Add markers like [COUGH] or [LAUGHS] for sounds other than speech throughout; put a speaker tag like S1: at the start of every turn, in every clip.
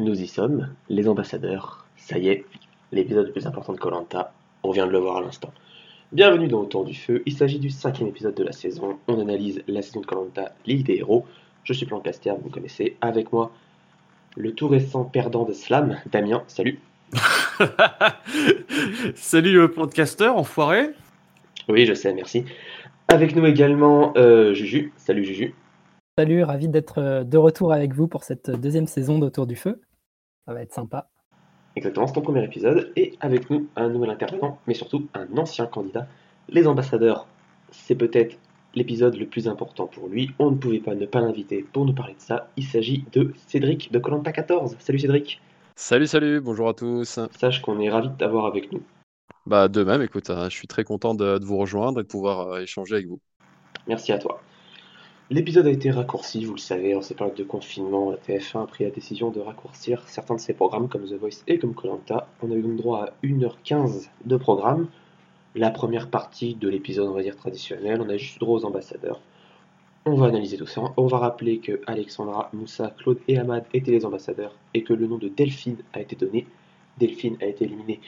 S1: Nous y sommes, les ambassadeurs. Ça y est, l'épisode le plus important de Colanta. On vient de le voir à l'instant. Bienvenue dans Autour du Feu. Il s'agit du cinquième épisode de la saison. On analyse la saison de Colanta, Ligue des héros. Je suis Plancaster, vous me connaissez. Avec moi, le tout récent perdant de Slam, Damien. Salut. [LAUGHS]
S2: Salut le Plancaster, enfoiré.
S1: Oui, je sais, merci. Avec nous également euh, Juju. Salut Juju.
S3: Salut, ravi d'être euh, de retour avec vous pour cette deuxième saison d'Autour du Feu. Ça va être sympa.
S1: Exactement, c'est ton premier épisode. Et avec nous, un nouvel intervenant, mais surtout un ancien candidat. Les ambassadeurs, c'est peut-être l'épisode le plus important pour lui. On ne pouvait pas ne pas l'inviter pour nous parler de ça. Il s'agit de Cédric de Colanta 14. Salut Cédric.
S4: Salut, salut, bonjour à tous.
S1: Sache qu'on est ravi de t'avoir avec nous.
S4: Bah de même, écoute, hein, je suis très content de, de vous rejoindre et de pouvoir euh, échanger avec vous.
S1: Merci à toi. L'épisode a été raccourci, vous le savez, en ces périodes de confinement, la TF1 a pris la décision de raccourcir certains de ses programmes comme The Voice et comme Colanta. On a eu donc droit à 1h15 de programme. La première partie de l'épisode, on va dire traditionnel, on a juste droit aux ambassadeurs. On va analyser tout ça. On va rappeler que Alexandra, Moussa, Claude et Ahmad étaient les ambassadeurs et que le nom de Delphine a été donné. Delphine a été éliminée,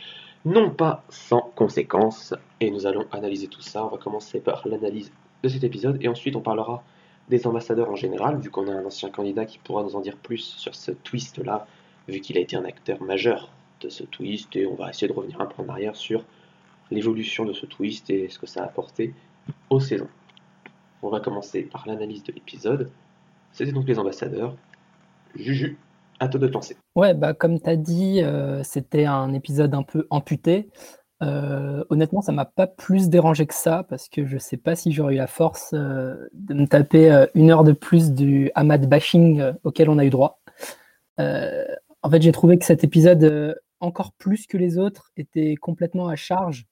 S1: non pas sans conséquences. Et nous allons analyser tout ça. On va commencer par l'analyse de cet épisode et ensuite on parlera des ambassadeurs en général, vu qu'on a un ancien candidat qui pourra nous en dire plus sur ce twist-là, vu qu'il a été un acteur majeur de ce twist, et on va essayer de revenir un peu en arrière sur l'évolution de ce twist et ce que ça a apporté aux saisons. On va commencer par l'analyse de l'épisode. C'était donc les ambassadeurs. Juju, à toi de te lancer.
S3: Ouais, bah comme tu dit, euh, c'était un épisode un peu amputé. Euh, honnêtement, ça m'a pas plus dérangé que ça parce que je sais pas si j'aurais eu la force euh, de me taper euh, une heure de plus du Ahmad bashing auquel on a eu droit. En fait, j'ai trouvé que cet épisode, encore plus que les autres, était complètement à charge,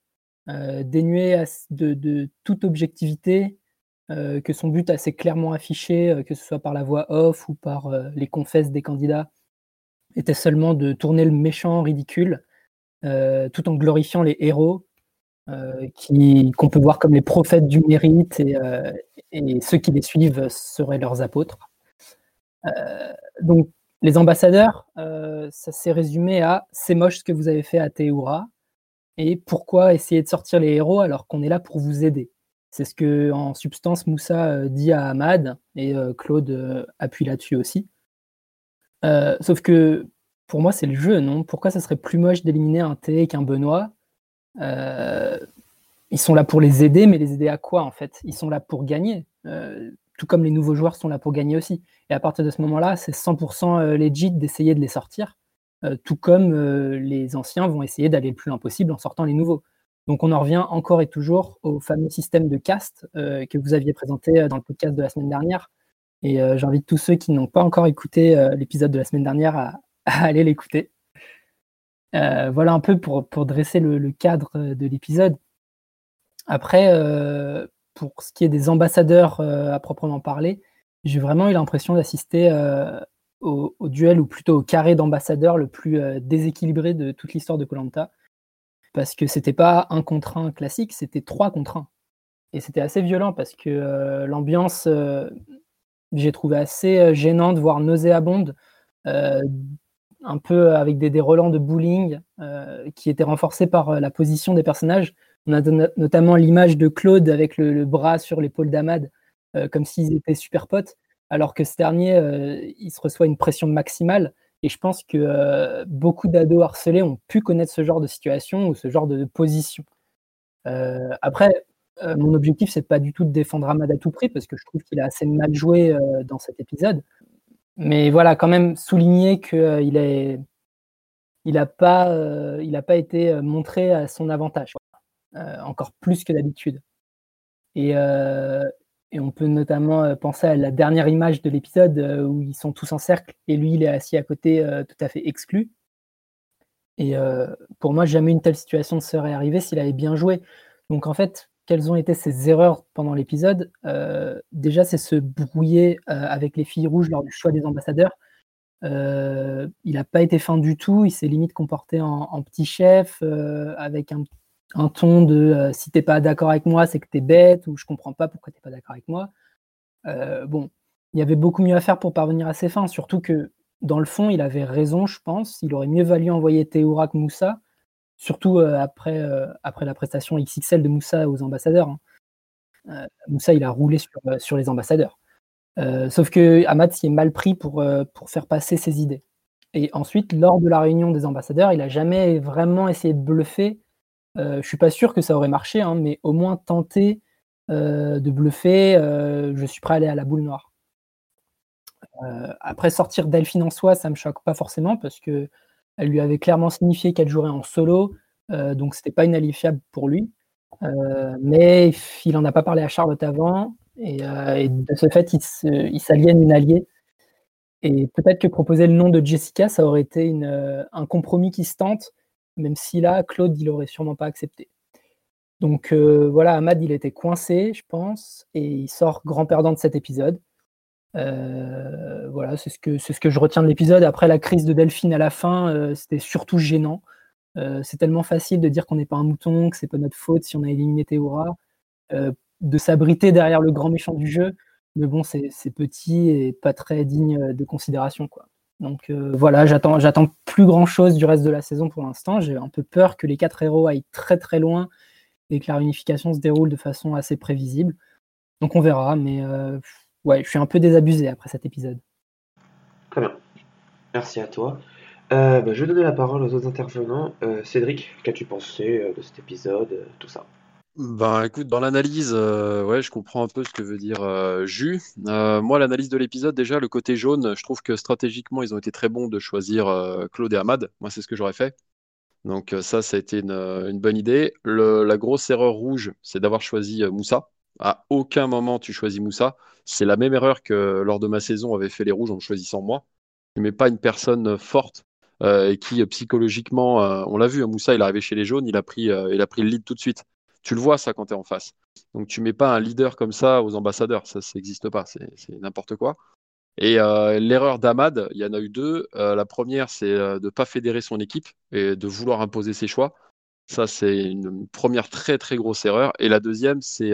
S3: dénué de, de toute objectivité, que son but assez clairement affiché, que ce soit par la voix off ou par les confesses des candidats, était seulement de tourner le méchant ridicule euh, tout en glorifiant les héros euh, qui- qu'on peut voir comme les prophètes du mérite et, euh, ceux qui les suivent seraient leurs apôtres. Euh, donc, les ambassadeurs, euh, ça s'est résumé à c'est moche ce que vous avez fait à Théoura et pourquoi essayer de sortir les héros alors qu'on est là pour vous aider? C'est ce que, en substance, Moussa euh, dit à Ahmad et euh, Claude euh, appuie là-dessus aussi. Euh, sauf que pour moi, c'est le jeu, non? Pourquoi ça serait plus moche d'éliminer un T qu'un Benoît? Euh, Ils sont là pour les aider, mais les aider à quoi en fait? Ils sont là pour gagner, euh, tout comme les nouveaux joueurs sont là pour gagner aussi. Et à partir de ce moment-là, c'est 100% euh, legit d'essayer de les sortir, tout comme les anciens vont essayer d'aller le plus loin possible en sortant les nouveaux. Donc on en revient encore et toujours au fameux système de cast que vous aviez présenté dans le podcast de la semaine dernière. Et j'invite tous ceux qui n'ont pas encore écouté l'épisode de la semaine dernière à, à aller l'écouter. Euh, voilà un peu pour, dresser le, cadre de l'épisode. Après, euh, pour ce qui est des ambassadeurs euh, à proprement parler, j'ai vraiment eu l'impression d'assister au, duel ou plutôt au carré d'ambassadeurs le plus déséquilibré de toute l'histoire de Colanta. Parce que c'était pas un contre un classique, c'était trois contre un. Et c'était assez violent parce que l'ambiance, j'ai trouvé assez gênante, voire nauséabonde, un peu avec des, des relents de bullying euh, qui étaient renforcés par euh, la position des personnages. On a no- notamment l'image de Claude avec le, bras sur l'épaule d'Ahmad, euh, comme s'ils étaient super potes, alors que ce dernier, il se reçoit une pression maximale. Et je pense que beaucoup d'ados harcelés ont pu connaître ce genre de situation ou ce genre de position. Après, mon objectif, c'est pas du tout de défendre Ahmad à tout prix, parce que je trouve qu'il a assez mal joué dans cet épisode. Mais voilà, quand même souligner qu'il il n'a pas, euh, pas été euh, montré à son avantage. Euh, encore plus que d'habitude. Et, euh, et on peut notamment euh, penser à la dernière image de l'épisode euh, où ils sont tous en cercle et lui, il est assis à côté, euh, tout à fait exclu. Et euh, pour moi, jamais une telle situation ne serait arrivée s'il avait bien joué. Donc en fait, quelles ont été ses erreurs pendant l'épisode Euh, Déjà, c'est se brouiller euh, avec les filles rouges lors du choix des ambassadeurs. Euh, il n'a pas été fin du tout, il s'est limite comporté en, petit chef, avec un, ton de si t'es pas d'accord avec moi, c'est que t'es bête, ou je comprends pas pourquoi t'es pas d'accord avec moi. Bon, il y avait beaucoup mieux à faire pour parvenir à ses fins, surtout que dans le fond, il avait raison, je pense. Il aurait mieux valu envoyer Théoura que Moussa, surtout après, après la prestation XXL de Moussa aux ambassadeurs. Hein. Moussa, il a roulé sur, les ambassadeurs. sauf que Ahmad s'y est mal pris pour, faire passer ses idées. Et ensuite, lors de la réunion des ambassadeurs, il n'a jamais vraiment essayé de bluffer. je ne suis pas sûr que ça aurait marché, hein, mais au moins tenter de bluffer. je suis prêt à aller à la boule noire. Euh, après, sortir Delphine en soi, ça me choque pas forcément parce que elle lui avait clairement signifié qu'elle jouerait en solo, euh, donc c'était pas inalifiable pour lui. Euh, mais il en a pas parlé à Charlotte avant, et, de ce fait, il s'aliène une alliée. Et peut-être que proposer le nom de Jessica, ça aurait été un compromis qui se tente, même si là, Claude, il aurait sûrement pas accepté. Donc voilà, Ahmad, il était coincé, je pense, et il sort grand perdant de cet épisode. Euh, voilà, c'est ce, que, ce que je retiens de l'épisode. Après la crise de Delphine à la fin, euh, c'était surtout gênant. Euh, c'est tellement facile de dire qu'on n'est pas un mouton, que c'est pas notre faute si on a éliminé Théora, de s'abriter derrière le grand méchant du jeu. Mais bon, c'est, petit et pas très digne de considération. Quoi. Donc voilà, j'attends, j'attends plus grand chose du reste de la saison pour l'instant. J'ai un peu peur que les quatre héros aillent très très loin et que la réunification se déroule de façon assez prévisible. Donc on verra, mais ouais, je suis un peu désabusé après cet épisode.
S1: Très bien. Merci à toi. Euh, bah, je vais donner la parole aux autres intervenants. Euh, Cédric, qu'as-tu pensé euh, de cet épisode, tout ça?
S4: Ben écoute, dans l'analyse, ouais, je comprends un peu ce que veut dire Jus. moi, l'analyse de l'épisode, déjà, le côté jaune, je trouve que stratégiquement, ils ont été très bons de choisir Claude et Ahmad. Moi, c'est ce que j'aurais fait. Donc ça, ça a été une, bonne idée. la grosse erreur rouge, c'est d'avoir choisi Moussa. À aucun moment tu choisis Moussa. C'est la même erreur que lors de ma saison avait fait les rouges en choisissant moi. Tu mets pas une personne forte euh, et qui psychologiquement, euh, on l'a vu, hein, Moussa il est arrivé chez les jaunes, il a pris, euh, il a pris le lead tout de suite. Tu le vois ça quand tu es en face. Donc tu mets pas un leader comme ça aux ambassadeurs, ça n'existe pas, c'est n'importe quoi. Et l'erreur d'Ahmad, il y en a eu deux. la première, c'est de ne pas fédérer son équipe et de vouloir imposer ses choix. Ça, c'est une première très très grosse erreur. Et la deuxième, c'est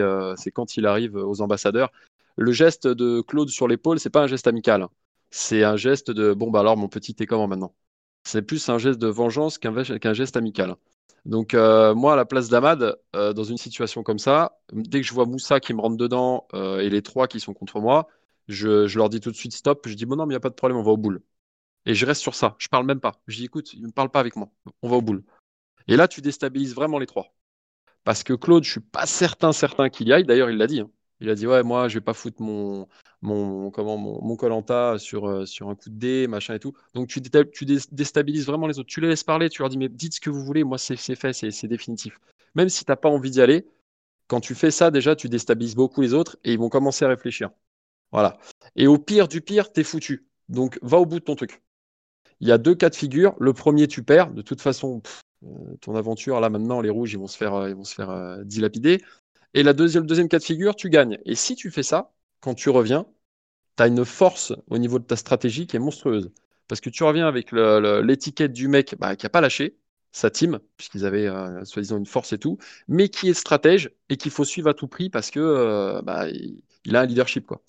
S4: quand il arrive aux ambassadeurs le geste de Claude sur l'épaule, c'est pas un geste amical. C'est un geste de bon, bah alors mon petit, t'es comment maintenant? C'est plus un geste de vengeance qu'un geste amical. Donc, euh, moi, à la place d'Amad, euh, dans une situation comme ça, dès que je vois Moussa qui me rentre dedans euh, et les trois qui sont contre moi, je, leur dis tout de suite stop. Je dis bon, non, mais il n'y a pas de problème, on va au boule. Et je reste sur ça. Je parle même pas. Je dis écoute, ne parle pas avec moi. On va au boule. Et là, tu déstabilises vraiment les trois. Parce que Claude, je suis pas certain, certain qu'il y aille. D'ailleurs, il l'a dit. Hein. Il a dit ouais moi je vais pas foutre mon mon comment mon Colanta sur euh, sur un coup de dé machin et tout. Donc tu, déstabilises vraiment les autres. Tu les laisses parler. Tu leur dis mais dites ce que vous voulez. Moi c'est fait c'est définitif. Même si t'as pas envie d'y aller, quand tu fais ça déjà tu déstabilises beaucoup les autres et ils vont commencer à réfléchir. Voilà. Et au pire du pire t'es foutu. Donc va au bout de ton truc. Il y a deux cas de figure. Le premier tu perds. De toute façon euh, ton aventure là maintenant les rouges ils vont se faire euh, ils vont se faire dilapider. Et la deuxième, deuxième cas de figure, tu gagnes. Et si tu fais ça, quand tu reviens, tu as une force au niveau de ta stratégie qui est monstrueuse. Parce que tu reviens avec l'étiquette du mec bah, qui n'a pas lâché sa team, puisqu'ils avaient euh, soi-disant une force et tout, mais qui est stratège et qu'il faut suivre à tout prix parce que euh, bah, il a un leadership. quoi.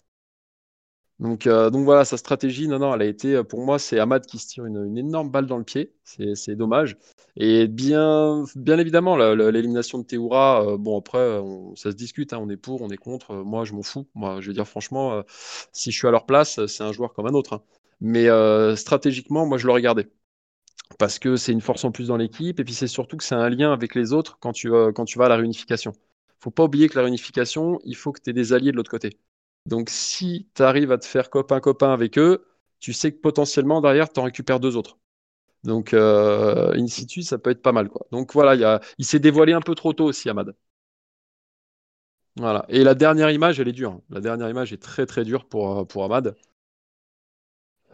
S4: Donc, euh, donc voilà, sa stratégie, non, non, elle a été, pour moi, c'est Ahmad qui se tire une, énorme balle dans le pied. C'est dommage. Et bien, bien évidemment, l'élimination de Théoura, euh, bon, après, ça se discute, hein, on est pour, on est contre. Euh, moi, je m'en fous. Moi, je veux dire, franchement, si je suis à leur place, c'est un joueur comme un autre. Hein. Mais stratégiquement, moi, je le regardais. Parce que c'est une force en plus dans l'équipe. Et puis, c'est surtout que c'est un lien avec les autres quand tu, quand tu vas à la réunification. faut pas oublier que la réunification, il faut que tu aies des alliés de l'autre côté. Donc, si tu arrives à te faire copain-copain avec eux, tu sais que potentiellement, derrière, tu en récupères deux autres. Donc, euh, in situ, ça peut être pas mal. Quoi. Donc, voilà, il s'est dévoilé un peu trop tôt aussi, Ahmad. Voilà. Et la dernière image, elle est dure. La dernière image est très, très dure pour, euh, pour Ahmad.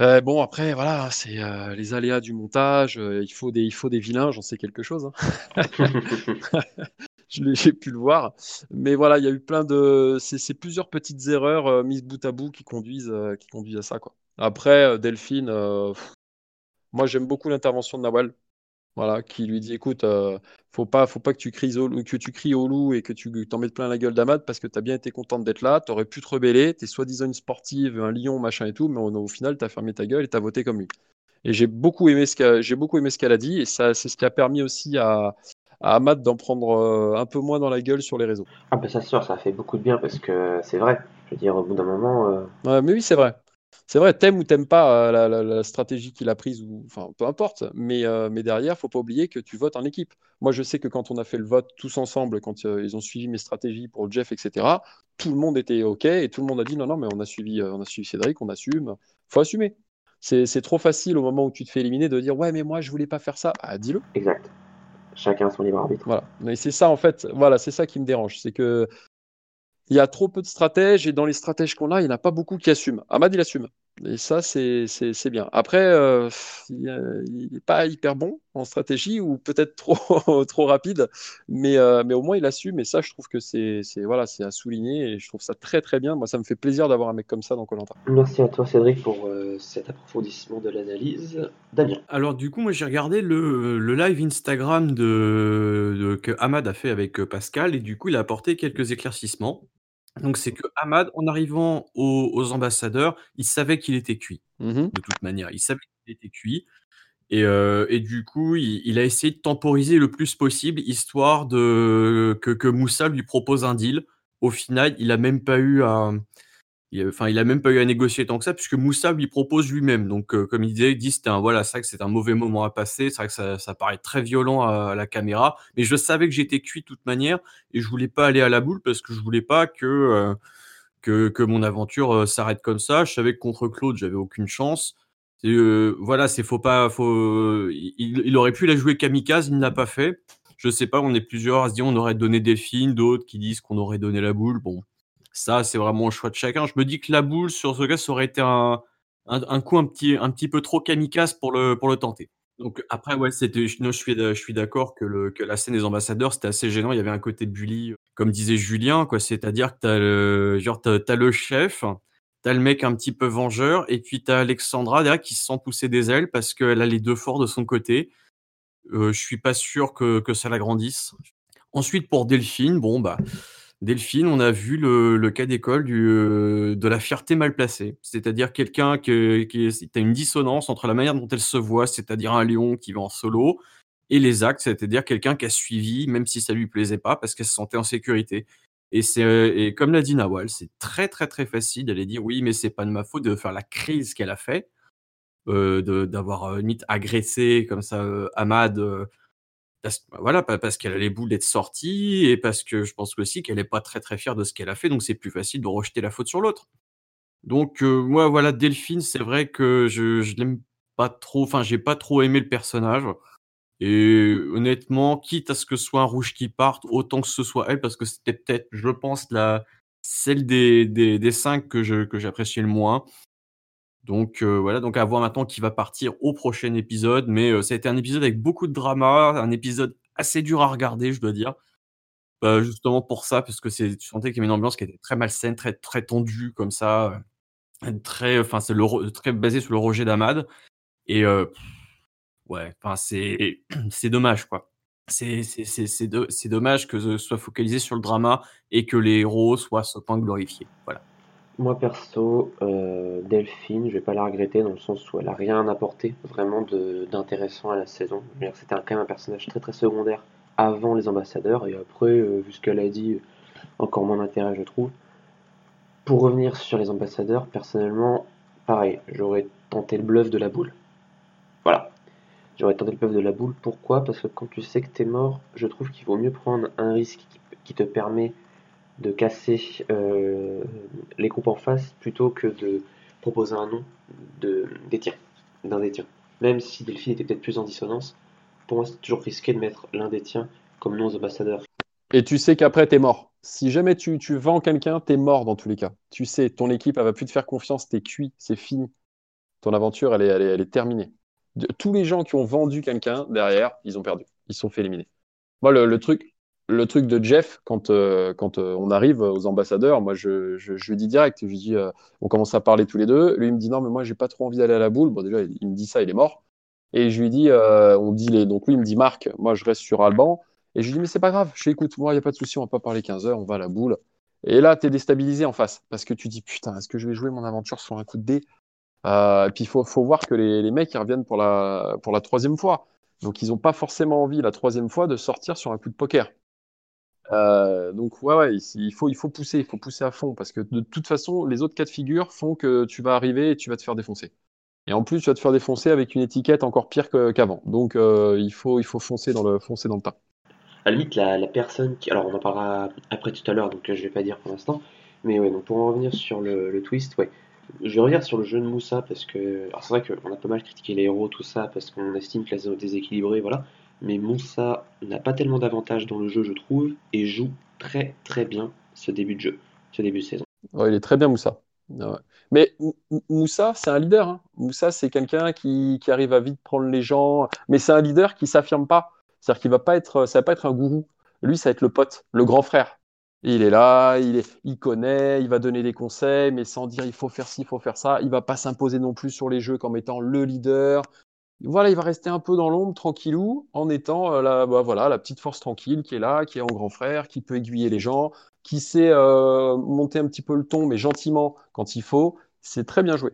S4: Euh, bon, après, voilà, c'est les aléas du montage. il, faut des, il faut des vilains, j'en sais quelque chose. Hein. [LAUGHS] [LAUGHS] j'ai pu le voir. Mais voilà, il y a eu plein de. C'est plusieurs petites erreurs euh, mises bout à bout qui conduisent, euh, qui conduisent à ça. Quoi. Après, euh, Delphine, moi j'aime beaucoup l'intervention de Nawal. Voilà, qui lui dit écoute, faut pas, faut pas que tu cries au, que tu cries au loup et que tu t'en mettes plein la gueule d'Amad parce que tu as bien été contente d'être là, tu aurais pu te rebeller, tu es soi-disant une sportive, un lion, machin et tout, mais au, final, tu as fermé ta gueule et tu as voté comme lui. Et j'ai beaucoup aimé ce qu'elle a dit et c'est ce qui a permis aussi à, à Ahmad d'en prendre euh, un peu moins dans la gueule sur les réseaux.
S1: Ah ben ça sûr, ça fait beaucoup de bien parce que c'est vrai. Je veux dire, au bout d'un moment. Euh,
S4: ouais, mais oui, c'est vrai. C'est vrai, t'aimes ou t'aimes pas euh, la, stratégie qu'il a prise, ou enfin peu importe, mais, euh, mais derrière, faut pas oublier que tu votes en équipe. Moi, je sais que quand on a fait le vote tous ensemble, quand euh, ils ont suivi mes stratégies pour Jeff, etc., tout le monde était OK et tout le monde a dit non, non, mais on a suivi, on a suivi Cédric, on assume. faut assumer. C'est trop facile au moment où tu te fais éliminer de dire ouais, mais moi, je voulais pas faire ça. Ah, dis-le.
S1: Exact. Chacun son libre arbitre.
S4: Voilà. Mais c'est ça, en fait, voilà, c'est ça qui me dérange. C'est que il y a trop peu de stratèges et dans les stratèges qu'on a, il n'y en a pas beaucoup qui assument. Ahmad, il assume. Et ça, c'est bien. Après, euh, il n'est pas hyper bon en stratégie ou peut-être [LAUGHS] trop, trop rapide, mais, euh, mais au moins il assume. Et ça, je trouve que c'est voilà, à souligner et je trouve ça très très bien. Moi, ça me fait plaisir d'avoir un mec comme ça dans Colanta.
S1: Merci à toi, Cédric, pour euh, cet approfondissement de l'analyse. Damien.
S2: Alors, du coup, moi, j'ai regardé le, le, live Instagram de, que Ahmad a fait avec Pascal et du coup, il a apporté quelques éclaircissements. Donc c'est que Ahmad, en arrivant aux, ambassadeurs, il savait qu'il était cuit.
S4: Mmh
S2: de toute manière, il savait qu'il était cuit. Et, euh, du coup, il, a essayé de temporiser le plus possible, histoire de que, que Moussa lui propose un deal. Au final, il a même pas eu un, il, enfin, il a même pas eu à négocier tant que ça, puisque Moussa lui propose lui-même. Donc, euh, comme il disait, il dit un voilà, c'est que c'est un mauvais moment à passer. C'est vrai que ça, paraît très violent à, la caméra, mais je savais que j'étais cuit de toute manière et je voulais pas aller à la boule parce que je voulais pas que euh, que, mon aventure euh, s'arrête comme ça. Je savais que contre Claude, j'avais aucune chance. voilà, c'est faut pas, faut. Il, aurait pu la jouer kamikaze, il ne l'a pas fait. Je sais pas, on est plusieurs à se dire on aurait donné Delphine, d'autres qui disent qu'on aurait donné la boule. Bon, ça, c'est vraiment le choix de chacun. Je me dis que la boule sur ce gars, ça aurait été un, un, coup un petit, un petit peu trop kamikaze pour le, pour le tenter. Donc après, ouais, c'était, je, suis, je suis d'accord que, le, que la scène des ambassadeurs, c'était assez gênant. Il y avait un côté bully, comme disait Julien, quoi. C'est-à-dire que t'as le, genre, le chef, t'as le mec un petit peu vengeur, et puis t'as Alexandra derrière qui se sent pousser des ailes parce qu'elle a les deux forts de son côté. Euh, je suis pas sûr que, que ça l'agrandisse. Ensuite, pour Delphine, bon, bah, Delphine, on a vu le, cas d'école euh, de la fierté mal placée, c'est-à-dire quelqu'un qui, a une dissonance entre la manière dont elle se voit, c'est-à-dire un lion qui va en solo, et les actes, c'est-à-dire quelqu'un qui a suivi, même si ça lui plaisait pas, parce qu'elle se sentait en sécurité. Et, c'est, comme l'a dit Nawal, c'est très très très facile d'aller dire oui, mais c'est pas de ma faute de faire la crise qu'elle a fait, euh, d'avoir euh, agressé comme ça euh, Ahmad parce, bah, voilà, parce qu'elle a les boules d'être sortie et parce que je pense aussi qu'elle n'est pas très très fière de ce qu'elle a fait, donc c'est plus facile de rejeter la faute sur l'autre. Donc euh, moi voilà Delphine, c'est vrai que je, je l'aime pas trop, enfin j'ai pas trop aimé le personnage. Et honnêtement, quitte à ce que ce soit un rouge qui parte, autant que ce soit elle, parce que c'était peut-être, je pense, la celle des, des, cinq que que j'appréciais le moins. Donc euh, voilà, donc à voir maintenant qui va partir au prochain épisode. Mais euh, ça a été un épisode avec beaucoup de drama, un épisode assez dur à regarder, je dois dire. Bah, justement pour ça, parce que c'est, tu sentais qu'il y avait une ambiance qui était très malsaine, très très tendue comme ça, euh, très, enfin c'est le, très basé sur le rejet d'Amad. Et ouais, enfin c'est [CLEARS THROAT] c'est dommage quoi. C'est c'est dommage que ce soit focalisé sur le drama et que les héros soient à ce point glorifiés. Voilà.
S1: Moi perso, euh, Delphine, je vais pas la regretter dans le sens où elle a rien apporté vraiment d'intéressant à la saison. C'était quand même un personnage très très secondaire avant les ambassadeurs et après, euh, vu ce qu'elle a dit, encore moins d'intérêt je trouve. Pour revenir sur les ambassadeurs, personnellement, pareil, j'aurais tenté le bluff de la boule. Voilà. J'aurais tenté le bluff de la boule. Pourquoi? Parce que quand tu sais que t'es mort, je trouve qu'il vaut mieux prendre un risque qui te permet de casser euh, les groupes en face plutôt que de proposer un nom de, des tiens, d'un des tiens. Même si Delphine était peut-être plus en dissonance, pour moi c'est toujours risqué de mettre l'un des tiens comme nom ambassadeur.
S4: Et tu sais qu'après t'es mort. Si jamais tu, tu vends quelqu'un, t'es mort dans tous les cas. Tu sais, ton équipe elle va plus te faire confiance, t'es cuit, c'est fini. Ton aventure elle est, elle est, terminée. tous les gens qui ont vendu quelqu'un derrière, ils ont perdu. Ils sont fait éliminer. Moi, le truc, le truc de Jeff, quand, euh, euh, on arrive aux ambassadeurs, moi je, je, lui dis direct, euh, on commence à parler tous les deux. Lui il me dit non, mais moi j'ai pas trop envie d'aller à la boule. Bon, déjà, il, me dit ça, il est mort. Et je lui dis, on dit les, donc lui, il me dit, Marc, moi, je reste sur Alban. Et je lui dis, mais c'est pas grave, je écoute, moi, il n'y a pas de souci, on va pas parler 15 heures, on va à la boule. Et là, tu es déstabilisé en face parce que tu dis, putain, est-ce que je vais jouer mon aventure sur un coup de dé? Et puis, il faut, voir que les, les, mecs, reviennent pour la, pour la troisième fois. Donc, ils n'ont pas forcément envie, la troisième fois, de sortir sur un coup de poker. Euh, donc ouais, il faut, il faut pousser, il faut pousser à fond parce que de toute façon, les autres cas de figure font que tu vas arriver et tu vas te faire défoncer. Et en plus, tu vas te faire défoncer avec une étiquette encore pire qu'avant. Donc euh, il, faut, il faut foncer dans le, foncer dans le tas.
S1: À la limite, la, personne qui. Alors on en parlera après tout à l'heure, donc je vais pas dire pour l'instant. Mais ouais, donc pour en revenir sur le, twist, ouais. Je vais revenir sur le jeu de Moussa parce que. Alors c'est vrai qu'on a pas mal critiqué les héros, tout ça, parce qu'on estime que la zone déséquilibrée, voilà mais Moussa n'a pas tellement d'avantages dans le jeu, je trouve, et joue très très bien ce début de jeu, ce début de saison.
S4: Ouais, il est très bien, Moussa. Ouais. Mais Moussa, c'est un leader. Hein. Moussa, c'est quelqu'un qui, qui, arrive à vite prendre les gens, mais c'est un leader qui s'affirme pas. C'est-à-dire qu'il va pas être, ça va pas être un gourou. Lui, ça va être le pote, le grand frère. Il est là, il, est, il connaît, il va donner des conseils, mais sans dire il faut faire ci, il faut faire ça. Il va pas s'imposer non plus sur les jeux comme étant le leader voilà, il va rester un peu dans l'ombre, tranquillou, en étant euh, la, bah, voilà, la petite force tranquille qui est là, qui est en grand frère, qui peut aiguiller les gens, qui sait euh, monter un petit peu le ton, mais gentiment quand il faut. C'est très bien joué.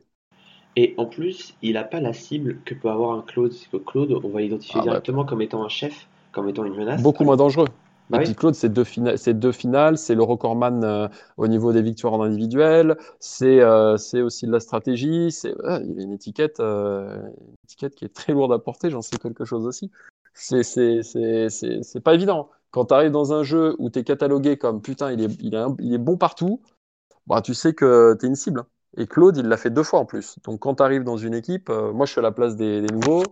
S1: Et en plus, il n'a pas la cible que peut avoir un Claude. C'est que Claude, on va l'identifier ah, directement comme étant un chef, comme étant une menace.
S4: Beaucoup moins dangereux. Bah oui. Claude, c'est deux, fina deux, finales, c'est le recordman euh, au niveau des victoires en individuel, c'est euh, aussi de la stratégie, c'est euh, il y a une étiquette, euh, une étiquette qui est très lourde à porter, j'en sais quelque chose aussi. C'est pas évident. Quand tu arrives dans un jeu où tu es catalogué comme putain, il est, il est, il est bon partout, bah, tu sais que tu es une cible. Et Claude, il l'a fait deux fois en plus. Donc quand tu arrives dans une équipe, moi je suis à la place des, des nouveaux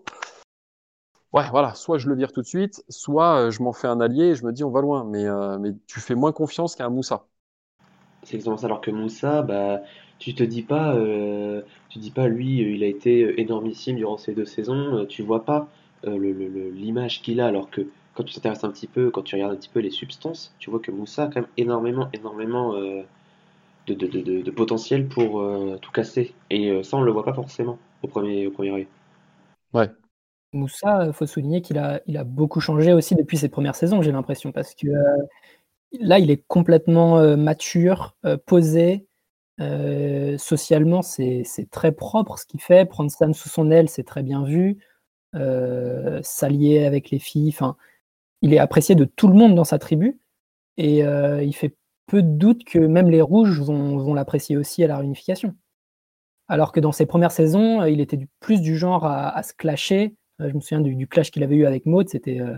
S4: ouais, voilà, soit je le vire tout de suite, soit euh, je m'en fais un allié et je me dis on va loin. Mais, euh, mais tu fais moins confiance qu'à un Moussa.
S1: C'est exactement ça. Alors que Moussa, bah, tu te dis pas, euh, tu dis pas, lui, il a été énormissime durant ces deux saisons. Tu vois pas l'image qu'il a. Alors que quand tu t'intéresses un petit peu, quand tu regardes un petit peu les substances, tu vois que Moussa a quand même énormément, énormément de, de, de, de, potentiel pour tout casser. Et ça, on le voit pas forcément au premier, au premier œil.
S4: Ouais,
S3: Moussa, il faut souligner qu'il a, il a beaucoup changé aussi depuis ses premières saisons, j'ai l'impression, parce que euh, là, il est complètement euh, mature, euh, posé. socialement, c'est très propre ce qu'il fait. Prendre Sam sous son aile, c'est très bien vu. S'allier avec les filles, enfin, il est apprécié de tout le monde dans sa tribu. Et il fait peu de doute que même les rouges vont, vont l'apprécier aussi à la réunification. Alors que dans ses premières saisons, il était plus du genre à se clasher, je me souviens du, clash qu'il avait eu avec Maud, c'était euh,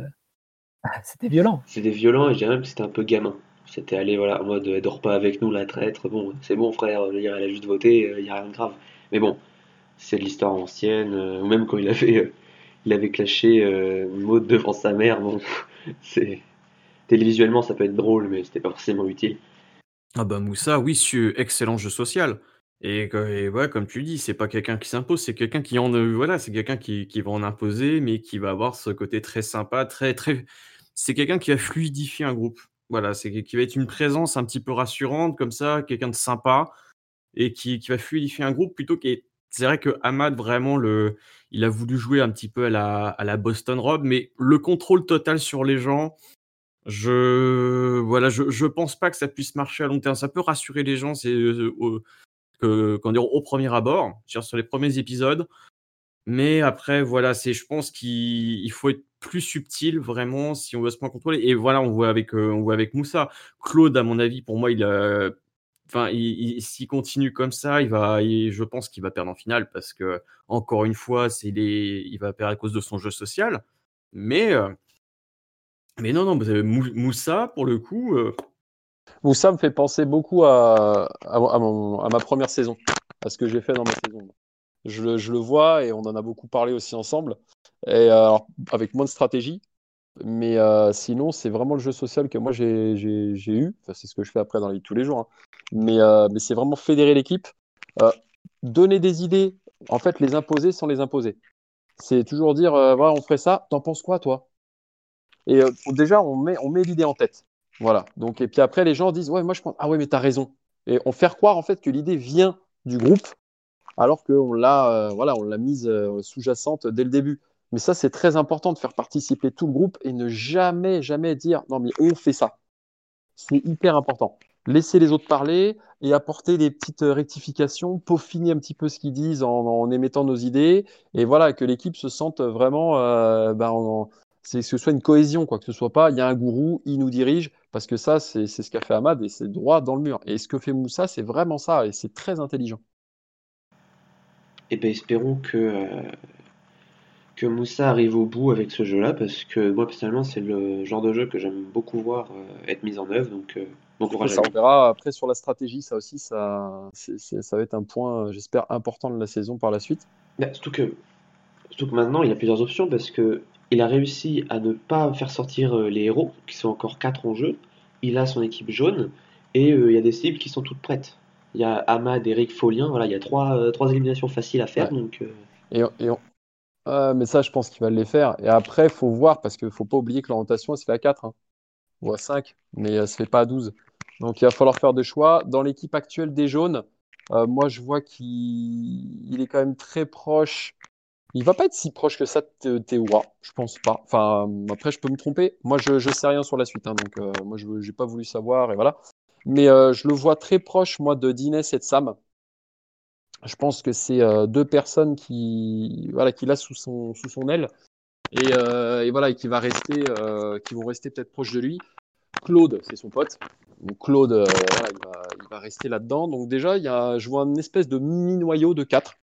S3: [LAUGHS] c'était violent.
S1: C'était violent et je dirais même que c'était un peu gamin. C'était aller voilà, en mode elle dort pas avec nous la traître, bon c'est bon frère, elle a juste voté, il n'y a rien de grave. Mais bon, c'est de l'histoire ancienne, ou même quand il avait, il avait clashé Maud devant sa mère, bon, [LAUGHS] c'est télévisuellement ça peut être drôle mais c'était pas forcément utile.
S2: Ah bah Moussa, oui, excellent jeu social. Et, comme tu dis, c'est pas quelqu'un qui s'impose, c'est quelqu'un qui en voilà, c'est quelqu'un qui, qui, va en imposer, mais qui va avoir ce côté très sympa, très très. C'est quelqu'un qui va fluidifier un groupe. Voilà, c'est qui va être une présence un petit peu rassurante comme ça, quelqu'un de sympa et qui, qui, va fluidifier un groupe plutôt que. C'est vrai que Ahmad vraiment le, il a voulu jouer un petit peu à la, à la Boston Rob, mais le contrôle total sur les gens, je voilà, je, je pense pas que ça puisse marcher à long terme. Ça peut rassurer les gens, c'est euh, que, dirait au premier abord, sur les premiers épisodes. Mais après, voilà, c'est, je pense qu'il faut être plus subtil vraiment si on veut se prendre contrôler. Et voilà, on voit avec, euh, on voit avec Moussa. Claude, à mon avis, pour moi, il enfin, il, s'il continue comme ça, il va, je pense qu'il va perdre en finale parce que encore une fois, c'est il va perdre à cause de son jeu social. Mais, euh, mais non, non, Moussa, pour le coup, euh,
S4: Moussa me fait penser beaucoup à, ma première saison, à ce que j'ai fait dans ma saison. Je le, vois et on en a beaucoup parlé aussi ensemble, et, euh, avec moins de stratégie. Mais euh, sinon, c'est vraiment le jeu social que moi j'ai eu. C'est ce que je fais après dans la vie tous les jours. Hein. Mais, euh, mais c'est vraiment fédérer l'équipe, donner des idées, en fait, les imposer sans les imposer. C'est toujours dire, on ferait ça, t'en penses quoi, toi? Et déjà, on met, on met l'idée en tête. Voilà. Donc, et puis après, les gens disent Ouais, moi je pense, ah ouais, mais t'as raison. Et on fait croire en fait que l'idée vient du groupe, alors qu'on l'a euh, voilà, on l'a mise euh, sous-jacente dès le début. Mais ça, c'est très important de faire participer tout le groupe et ne jamais, jamais dire non, mais on fait ça. C'est hyper important. Laisser les autres parler et apporter des petites rectifications, peaufiner un petit peu ce qu'ils disent en, émettant nos idées. Et voilà, que l'équipe se sente vraiment, euh, ben, c'est que ce soit une cohésion, quoi, que ce soit pas, il y a un gourou, il nous dirige, parce que ça, c'est ce qu'a fait Ahmad et c'est droit dans le mur. Et ce que fait Moussa, c'est vraiment ça et c'est très intelligent.
S1: Et eh bien, espérons que, euh, que Moussa arrive au bout avec ce jeu-là, parce que moi, personnellement, c'est le genre de jeu que j'aime beaucoup voir euh, être mis en œuvre. Donc, euh, bon courage
S4: ça, on verra après sur la stratégie, ça aussi, ça, ça va être un point, j'espère, important de la saison par la suite.
S1: Bah, surtout, que, surtout que maintenant, il y a plusieurs options, parce que il a réussi à ne pas faire sortir les héros, qui sont encore 4 en jeu. Il a son équipe jaune, et il y a des cibles qui sont toutes prêtes. Il y a Ahmad, Eric, Folien. Voilà, il y a trois, euh, trois éliminations faciles à faire. Donc,
S4: euh. et, mais ça, je pense qu'il va les faire. Et après, il faut voir, parce qu'il ne faut pas oublier que l'orientation, elle se fait à 4 hein. ou à 5, mais elle ne se fait pas à 12. Donc il va falloir faire des choix. Dans l'équipe actuelle des jaunes, euh, moi, je vois qu'il est quand même très proche. Il va pas être si proche que ça de Théoura, je pense pas. Enfin, après, je peux me tromper. Moi, je ne sais rien sur la suite, hein, donc moi, je n'ai pas voulu savoir, et voilà. Mais euh, je le vois très proche, moi, de Dinès et de Sam. Je pense que c'est euh, deux personnes qui, voilà, qu'il a sous son, sous son aile et, euh, et voilà, et qui, va rester, qui vont rester peut-être proches de lui. Claude, c'est son pote. Donc Claude, voilà, il, va, il, va, rester là-dedans. Donc déjà, il y a, je vois une espèce de mini noyau de quatre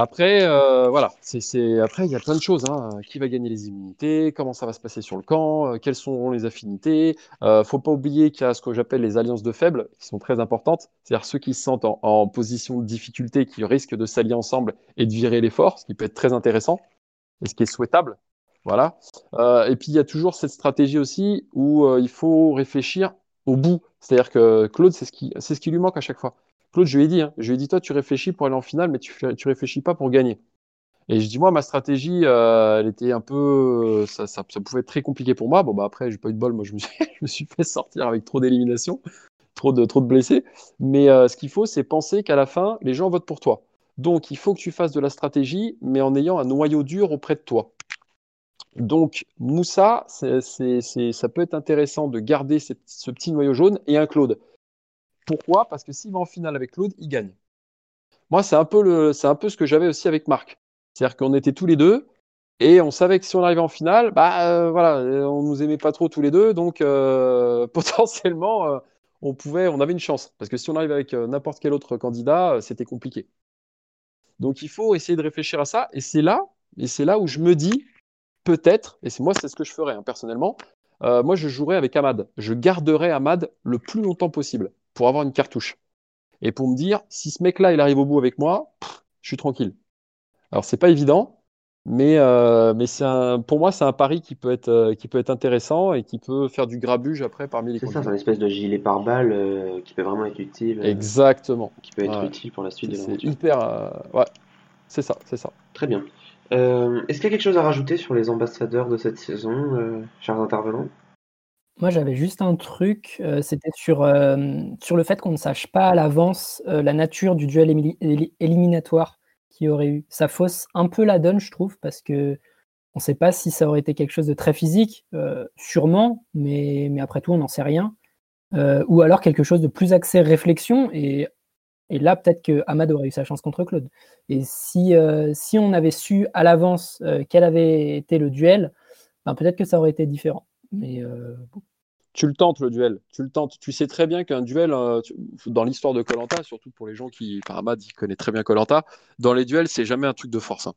S4: après, euh, voilà, c'est, après il y a plein de choses. Hein. Qui va gagner les immunités? Comment ça va se passer sur le camp? Euh, Quelles sont les affinités? Euh, Faut pas oublier qu'il y a ce que j'appelle les alliances de faibles, qui sont très importantes. C'est-à-dire ceux qui se sentent en, position de difficulté, qui risquent de s'allier ensemble et de virer les forces, ce qui peut être très intéressant et ce qui est souhaitable. Voilà. Euh, et puis il y a toujours cette stratégie aussi où il faut réfléchir au bout. C'est-à-dire que Claude, c'est ce qui, c'est ce qui lui manque à chaque fois. Claude, je lui ai dit, hein, je lui ai dit, toi, tu réfléchis pour aller en finale, mais tu, réfléchis pas pour gagner. Et je dis, moi, ma stratégie, euh, elle était un peu. Ça, ça, pouvait être très compliqué pour moi. Bon, bah après, j'ai pas eu de bol. Moi, je me suis, [LAUGHS] fait sortir avec trop d'éliminations, trop de, blessés. Mais euh, ce qu'il faut, c'est penser qu'à la fin, les gens votent pour toi. Donc, il faut que tu fasses de la stratégie, mais en ayant un noyau dur auprès de toi. Donc, Moussa, ça peut être intéressant de garder ce petit noyau jaune et un Claude. Pourquoi? Parce que s'il va en finale avec Claude, il gagne. Moi, c'est un peu, c'est un peu ce que j'avais aussi avec Marc. C'est-à-dire qu'on était tous les deux et on savait que si on arrivait en finale, bah euh, voilà, on nous aimait pas trop tous les deux, donc euh, [LAUGHS] potentiellement euh, on pouvait, on avait une chance. Parce que si on arrive avec n'importe quel autre candidat, c'était compliqué. Donc il faut essayer de réfléchir à ça, et c'est là, et c'est là où je me dis peut-être, et c'est moi c'est ce que je ferais hein, personnellement, moi je jouerais avec Ahmad. Je garderais Ahmad le plus longtemps possible pour avoir une cartouche. Et pour me dire, si ce mec-là, il arrive au bout avec moi, je suis tranquille. Alors, c'est pas évident, mais, euh, mais c'est pour moi, c'est un pari qui peut, être, euh, qui peut être intéressant et qui peut faire du grabuge après parmi les
S1: C'est ça, c'est une espèce de gilet pare-balles euh, qui peut vraiment être utile.
S4: Exactement.
S1: Qui peut être utile pour la suite de
S4: l'aventure. C'est hyper. ouais, c'est ça, c'est ça.
S1: Très bien. Est-ce qu'il y a quelque chose à rajouter sur les ambassadeurs de cette saison, chers intervenants?
S3: Moi, j'avais juste un truc, euh, c'était sur, euh, sur le fait qu'on ne sache pas à l'avance, euh, la nature du duel éliminatoire qu'il y aurait eu. Ça fausse un peu la donne, je trouve, parce qu'on ne sait pas si ça aurait été quelque chose de très physique, sûrement, mais mais après tout, on n'en sait rien. ou alors quelque chose de plus axé réflexion et et là, peut-être que Ahmad aurait eu sa chance contre Claude. Et si, si on avait su à l'avance, quel avait été le duel, ben, peut-être que ça aurait été différent. Mais
S4: tu le tentes le duel, tu le tentes. Tu sais très bien qu'un duel, euh, dans l'histoire de Colanta, surtout pour les gens qui, enfin Ahmad, il connaît très bien Colanta, dans les duels, c'est jamais un truc de force. Hein.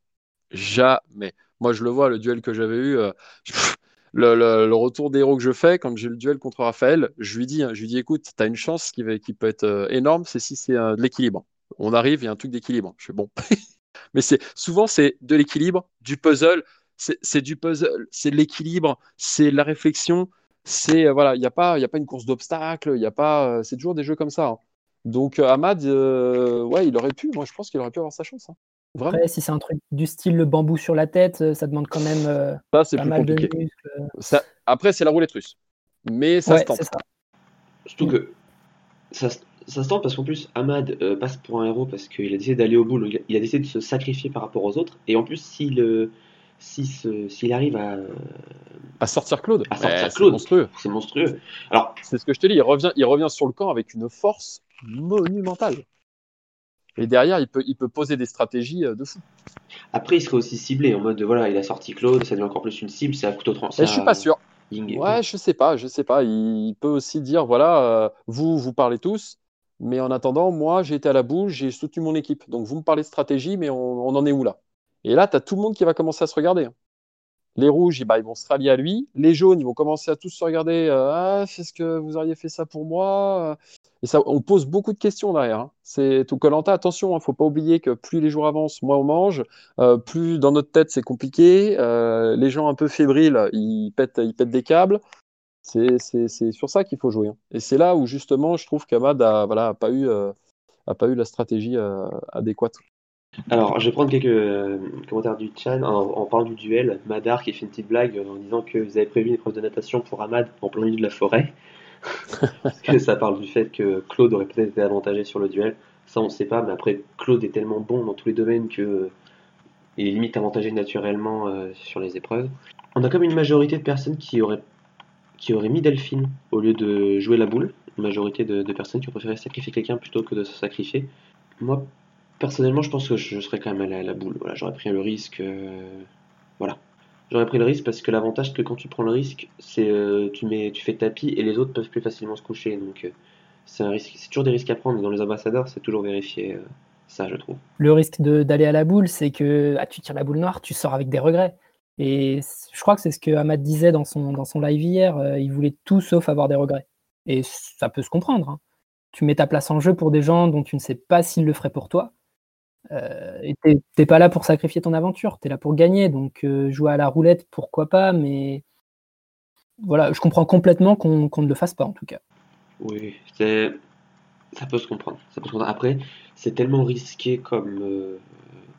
S4: Jamais. Moi, je le vois, le duel que j'avais eu, euh, [LAUGHS] le, retour d'héros que je fais quand j'ai le duel contre Raphaël, je lui dis, hein, je lui dis, écoute, tu as une chance qui, peut être euh, énorme, c'est si c'est de l'équilibre. On arrive, il y a un truc d'équilibre. Je fais bon. [LAUGHS] Mais c'est souvent c'est de l'équilibre, du puzzle, c'est du puzzle, c'est de l'équilibre, c'est la réflexion c'est euh, voilà, il n'y a pas, il a pas une course d'obstacles, il y a pas, euh, c'est toujours des jeux comme ça. Hein. Donc euh, Ahmad, ouais, il aurait pu. Moi, je pense qu'il aurait pu avoir sa chance. Hein.
S3: Après, si c'est un truc du style le bambou sur la tête, ça demande quand même
S4: ça, c'est pas mal de Après, c'est la roulette russe, mais ça se tente.
S1: Surtout que ça, ça se tente parce qu'en plus, Ahmad euh, passe pour un héros parce qu'il a décidé d'aller au bout, il a- il a décidé de se sacrifier par rapport aux autres. Et en plus, s'il euh, si s'il arrive à.
S4: À sortir Claude.
S1: À sortir
S4: Eh, c'est monstrueux.
S1: C'est monstrueux. Alors,
S4: C'est ce que je te dis. Il revient, il revient sur le camp avec une force monumentale. Et derrière, il peut, il peut poser des stratégies euh, de fou.
S1: après, il serait aussi ciblé en mode voilà, il a sorti Claude, ça devient encore plus une cible, c'est à couteau tranchant.
S4: Je suis pas sûr.
S1: Ying
S4: Ouais, je sais pas, je sais pas. Il peut aussi dire voilà, euh, vous, vous parlez tous, mais en attendant, moi, j'ai été à la boule, j'ai soutenu mon équipe. Donc, vous me parlez de stratégie, mais on, on en est où là? Et là, tu as tout le monde qui va commencer à se regarder. hein. Les rouges, ben, ils vont se rallier à lui. Les jaunes, ils vont commencer à tous se regarder. euh, ah, est-ce que vous auriez fait ça pour moi? Et ça, on pose beaucoup de questions derrière. hein. C'est tout Colanta. Attention, hein, faut pas oublier que plus les jours avancent, moins on mange. Euh, plus dans notre tête, c'est compliqué. Euh, les gens un peu fébriles, ils pètent, ils pètent des câbles. C'est sur ça qu'il faut jouer. hein. Et c'est là où justement, je trouve qu'Ahmad a, pas eu, la stratégie adéquate.
S1: Alors, je vais prendre quelques euh, commentaires du chat en, en parlant du duel. Madar qui fait une petite blague en disant que vous avez prévu une épreuve de natation pour Ahmad en plein milieu de la forêt. [LAUGHS] Parce que ça parle du fait que Claude aurait peut-être été avantagé sur le duel. Ça, on ne sait pas, mais après, Claude est tellement bon dans tous les domaines que euh, il est limite avantagé naturellement euh, sur les épreuves. On a comme une majorité de personnes qui auraient, qui auraient mis Delphine au lieu de jouer la boule. Une majorité de, de personnes qui ont préféré sacrifier quelqu'un plutôt que de se sacrifier. Moi, Personnellement, je pense que je serais quand même allé à la boule. J'aurais pris le risque. euh, Voilà. J'aurais pris le risque parce que l'avantage, c'est que quand tu prends le risque, c'est euh, tu mets, tu fais tapis et les autres peuvent plus facilement se coucher. Donc, euh, c'est un risque. C'est toujours des risques à prendre. Dans les ambassadeurs, c'est toujours vérifié. euh, ça, je trouve.
S3: Le risque d'aller à la boule, c'est que ah, tu tires la boule noire, tu sors avec des regrets. Et je crois que c'est ce que Ahmad disait dans son, live hier. il voulait tout sauf avoir des regrets. Et ça peut se comprendre. hein. Tu mets ta place en jeu pour des gens dont tu ne sais pas s'ils le feraient pour toi. Euh, et t'es- t'es pas là pour sacrifier ton aventure, tu es là pour gagner. Donc euh, jouer à la roulette, pourquoi pas, mais voilà, je comprends complètement qu'on ne le fasse pas en tout cas.
S1: Oui, ça peut se comprendre. Ça peut se comprendre. Après, c'est tellement risqué comme, euh,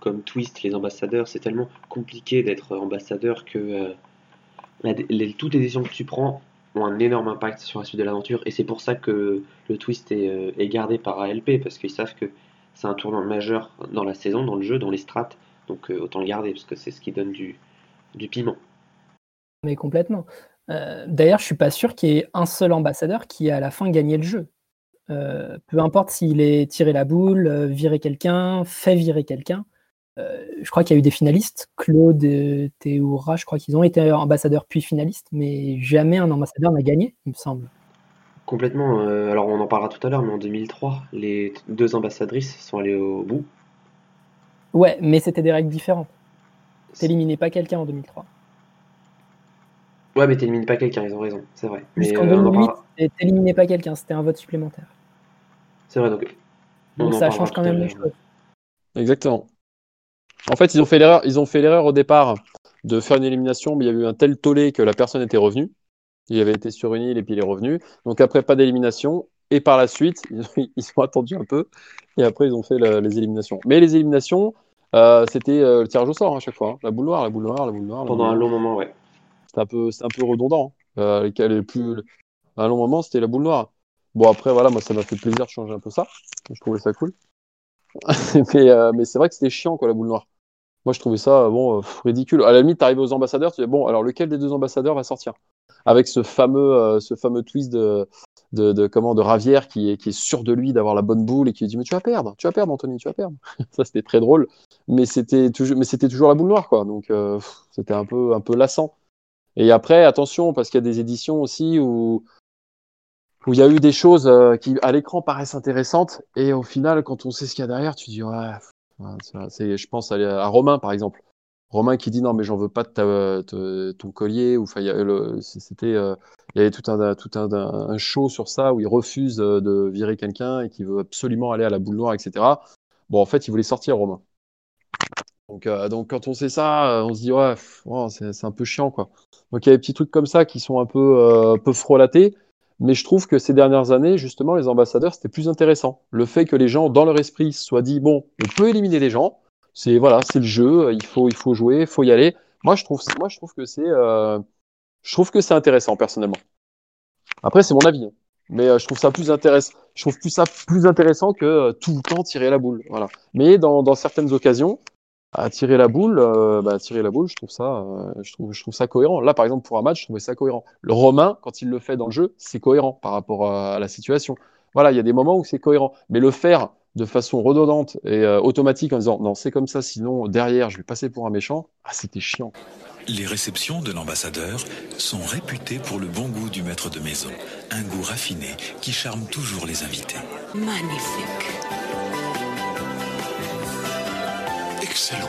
S1: comme twist, les ambassadeurs. C'est tellement compliqué d'être ambassadeur que euh, toutes les décisions que tu prends ont un énorme impact sur la suite de l'aventure. Et c'est pour ça que le twist est, euh, est gardé par ALP, parce qu'ils savent que c'est un tournant majeur dans la saison, dans le jeu, dans les strates. Donc euh, autant le garder, parce que c'est ce qui donne du, du piment.
S3: Mais complètement. Euh, D'ailleurs, je suis pas sûr qu'il y ait un seul ambassadeur qui a à la fin gagné le jeu. Euh, peu importe s'il est tiré la boule, viré quelqu'un, fait virer quelqu'un. Je crois qu'il y a eu des finalistes. Claude Théoura, je crois qu'ils ont été ambassadeurs puis finalistes, mais jamais un ambassadeur n'a gagné, il me semble.
S1: Complètement. euh, alors on en parlera tout à l'heure, mais en 2003, les deux ambassadrices sont allées au bout.
S3: Ouais, mais c'était des règles différentes. T'éliminais pas quelqu'un en 2003.
S1: Ouais, mais t'élimines pas quelqu'un, ils ont raison, c'est vrai.
S3: Jusqu'en
S1: euh, on en
S3: 2008,
S1: parlera-
S3: et t'éliminais pas quelqu'un, c'était un vote supplémentaire.
S1: C'est vrai, donc. on
S3: Donc ça change quand même les choses.
S4: Exactement. En fait, ils ont fait l'erreur, ils ont fait l'erreur au départ de faire une élimination, mais il y a eu un tel tollé que la personne était revenue. Il avait été sur une île et puis il est revenu. Donc après, pas d'élimination. Et par la suite, ils [LAUGHS] ont, ils ont attendu un peu. Et après, ils ont fait la- les éliminations. Mais les éliminations, euh, c'était euh, le tirage au sort hein, à chaque fois. hein. La boule noire, la boule noire, la boule noire.
S1: Pendant un long moment, ouais.
S4: C'était un peu, c'était un peu redondant. hein. Euh, lesquels les plus, à un long moment, c'était la boule noire. Bon, après, voilà, moi, ça m'a fait plaisir de changer un peu ça. Je trouvais ça cool. [LAUGHS] mais mais c'est vrai que c'était chiant, quoi, la boule noire. Moi, je trouvais ça, bon, ridicule. À la limite, t'arrives aux ambassadeurs, tu dis, bon, alors lequel des deux ambassadeurs va sortir? Avec ce fameux, euh, ce fameux twist de, de, de, comment, de Ravière qui est, qui est sûr de lui d'avoir la bonne boule et qui lui dit, mais tu vas perdre, tu vas perdre, Anthony, tu vas perdre. [LAUGHS] ça, c'était très drôle. Mais c'était toujours, mais c'était toujours la boule noire, quoi. Donc, euh, c'était un peu, un peu lassant. Et après, attention, parce qu'il y a des éditions aussi où où il y a eu des choses euh, qui à l'écran paraissent intéressantes et au final, quand on sait ce qu'il y a derrière, tu dis ouais. ouais, je pense à Romain par exemple. Romain qui dit non mais j'en veux pas de ton collier ou c'était euh, il y avait tout un tout un, show sur ça où il refuse euh, de virer quelqu'un et qui veut absolument aller à la boule noire etc. Bon en fait il voulait sortir Romain. Donc, euh, donc quand on sait ça, on se dit ouais, ouais, c'est un peu chiant quoi. Donc il y a des petits trucs comme ça qui sont un peu, euh, peu frelatés. Mais je trouve que ces dernières années, justement, les ambassadeurs, c'était plus intéressant. Le fait que les gens, dans leur esprit, soient dit bon, on peut éliminer les gens. C'est voilà, c'est le jeu. Il faut, il faut jouer, il faut y aller. Moi, je trouve, moi, je trouve que c'est, euh, je trouve que c'est intéressant personnellement. Après, c'est mon avis. hein. Mais euh, je trouve ça plus intéressant. Je trouve plus ça plus intéressant que euh, tout le temps tirer la boule. Voilà. Mais dans, dans certaines occasions, à tirer la boule, euh, bah, tirer la boule, je trouve ça, euh, je trouve, je trouve ça cohérent. Là, par exemple, pour un match, je trouvais ça cohérent. Le Romain, quand il le fait dans le jeu, c'est cohérent par rapport à la situation. Voilà, il y a des moments où c'est cohérent. Mais le faire de façon redondante et euh, automatique en disant non, c'est comme ça, sinon derrière, je vais passer pour un méchant, ah, c'était chiant.
S5: Les réceptions de l'ambassadeur sont réputées pour le bon goût du maître de maison, un goût raffiné qui charme toujours les invités.
S6: Magnifique.
S5: Excellent.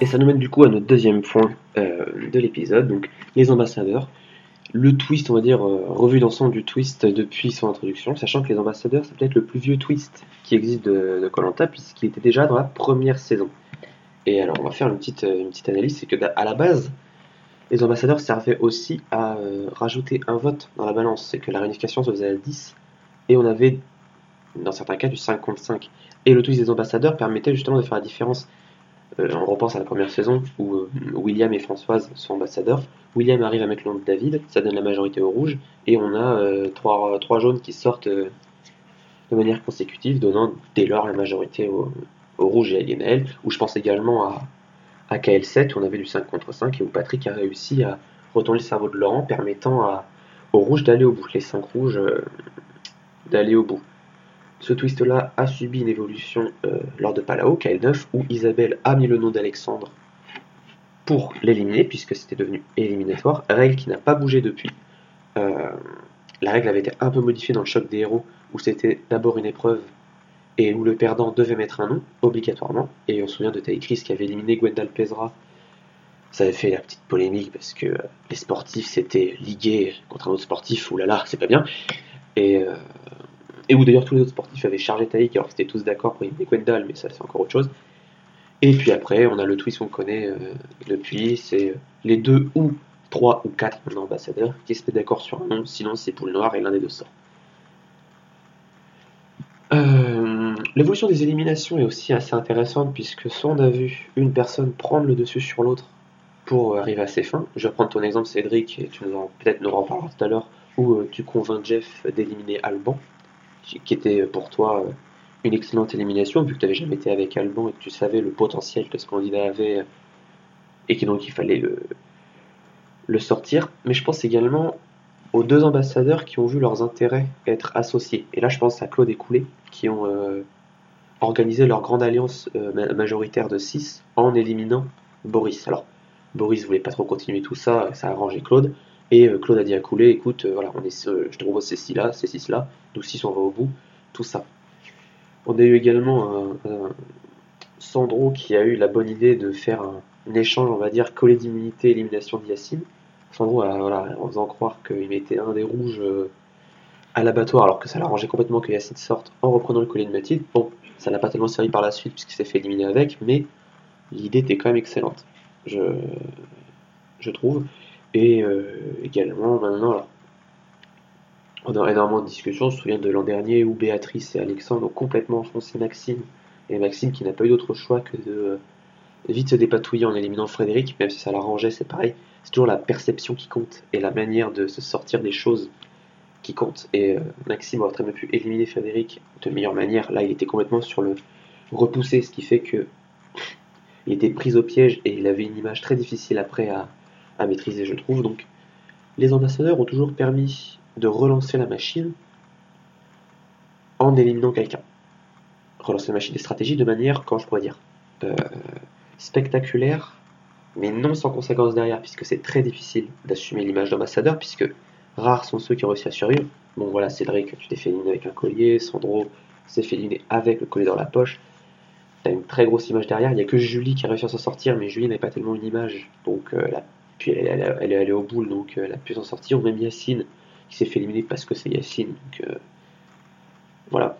S1: Et ça nous mène du coup à notre deuxième point euh, de l'épisode, donc les ambassadeurs. Le twist, on va dire, euh, revue d'ensemble du twist depuis son introduction, sachant que les ambassadeurs, c'est peut-être le plus vieux twist qui existe de Colanta, puisqu'il était déjà dans la première saison. Et alors, on va faire une petite, euh, analyse, c'est que à la base, les ambassadeurs servaient aussi à euh, rajouter un vote dans la balance. C'est que la réunification se faisait à 10, et on avait, dans certains cas, du 5 contre 5. Et le twist des ambassadeurs permettait justement de faire la différence. Euh, on repense à la première saison où euh, William et Françoise sont ambassadeurs. William arrive à mettre le nom de David, ça donne la majorité au rouge, et on a euh, trois, jaunes qui sortent de manière consécutive, donnant dès lors la majorité au, rouge et à Lionel. Où je pense également à, à KL7, où on avait du 5 contre 5, et où Patrick a réussi à retourner le cerveau de Laurent, permettant à, au rouge d'aller au bout, les 5 rouges d'aller au bout. Ce twist-là a subi une évolution euh, lors de Palao, KL9, où Isabelle a mis le nom d'Alexandre pour l'éliminer, puisque c'était devenu éliminatoire, règle qui n'a pas bougé depuis. Euh, la règle avait été un peu modifiée dans le choc des héros, où c'était d'abord une épreuve et où le perdant devait mettre un nom, obligatoirement. Et on se souvient de Taïkris qui avait éliminé Gwendal Pesra. Ça avait fait la petite polémique parce que euh, les sportifs s'étaient ligués contre un autre sportif, oulala, c'est pas bien. Et où d'ailleurs tous les autres sportifs avaient chargé Taïk alors qu'ils étaient tous d'accord pour éliminer Gwendal, mais ça c'est encore autre chose. Et puis après, on a le twist qu'on connaît euh, depuis, c'est les deux ou trois ou quatre ambassadeurs qui se mettent d'accord sur un nom, sinon c'est pour le noir et l'un des deux sort. Euh, L'évolution des éliminations est aussi assez intéressante puisque soit on a vu une personne prendre le dessus sur l'autre pour euh, arriver à ses fins. Je vais prendre ton exemple Cédric et tu nous en peut-être nous reparleras tout à l'heure où euh, tu convaincs Jeff d'éliminer Alban, qui était pour toi euh, une excellente élimination vu que tu n'avais jamais été avec Alban et que tu savais le potentiel que ce candidat avait euh, et que donc il fallait le, sortir. Mais je pense également aux deux ambassadeurs qui ont vu leurs intérêts être associés. Et là, je pense à Claude et Coulet qui ont euh, organisé leur grande alliance ma- majoritaire de 6 en éliminant Boris. Alors, Boris voulait pas trop continuer tout ça, ça a arrangé Claude. Et euh, Claude a dit à Coulet, écoute, euh, voilà, on est, euh, je te propose ces six là, ces six là, nous six on va au bout, tout ça. On a eu également un Sandro qui a eu la bonne idée de faire un, échange, on va dire, collet d'immunité, élimination d'Yacine. Sandro, voilà, en faisant croire qu'il mettait un des rouges euh, à l'abattoir, alors que ça l'arrangeait complètement que Yacine sorte en reprenant le collier de Mathilde. Bon, ça n'a pas tellement servi par la suite puisqu'il s'est fait éliminer avec, mais l'idée était quand même excellente, je, je trouve. Et euh, également, maintenant, alors, on a énormément de discussions. On se souvient de l'an dernier où Béatrice et Alexandre ont complètement enfoncé Maxime, et Maxime qui n'a pas eu d'autre choix que de euh, vite se dépatouiller en éliminant Frédéric, même si ça l'arrangeait, c'est pareil. C'est toujours la perception qui compte et la manière de se sortir des choses qui compte. Et euh, Maxime aurait très bien pu éliminer Frédéric de meilleure manière. Là, il était complètement sur le repoussé, ce qui fait que il était pris au piège et il avait une image très difficile après à, à maîtriser, je trouve. Donc, les ambassadeurs ont toujours permis de relancer la machine en éliminant quelqu'un. Relancer la machine des stratégies de manière, quand je pourrais dire, euh, spectaculaire, mais non sans conséquence derrière, puisque c'est très difficile d'assumer l'image d'ambassadeur, puisque rares sont ceux qui ont réussi à survivre. Bon voilà, Cédric, tu t'es fait éliminer avec un collier, Sandro s'est fait avec le collier dans la poche. T'as une très grosse image derrière, il n'y a que Julie qui a réussi à s'en sortir, mais Julie n'avait pas tellement une image, donc euh, elle a- puis elle, est allée au bout, donc euh, elle a pu s'en sortir, ou même Yacine, qui s'est fait éliminer parce que c'est Yacine, donc euh, voilà.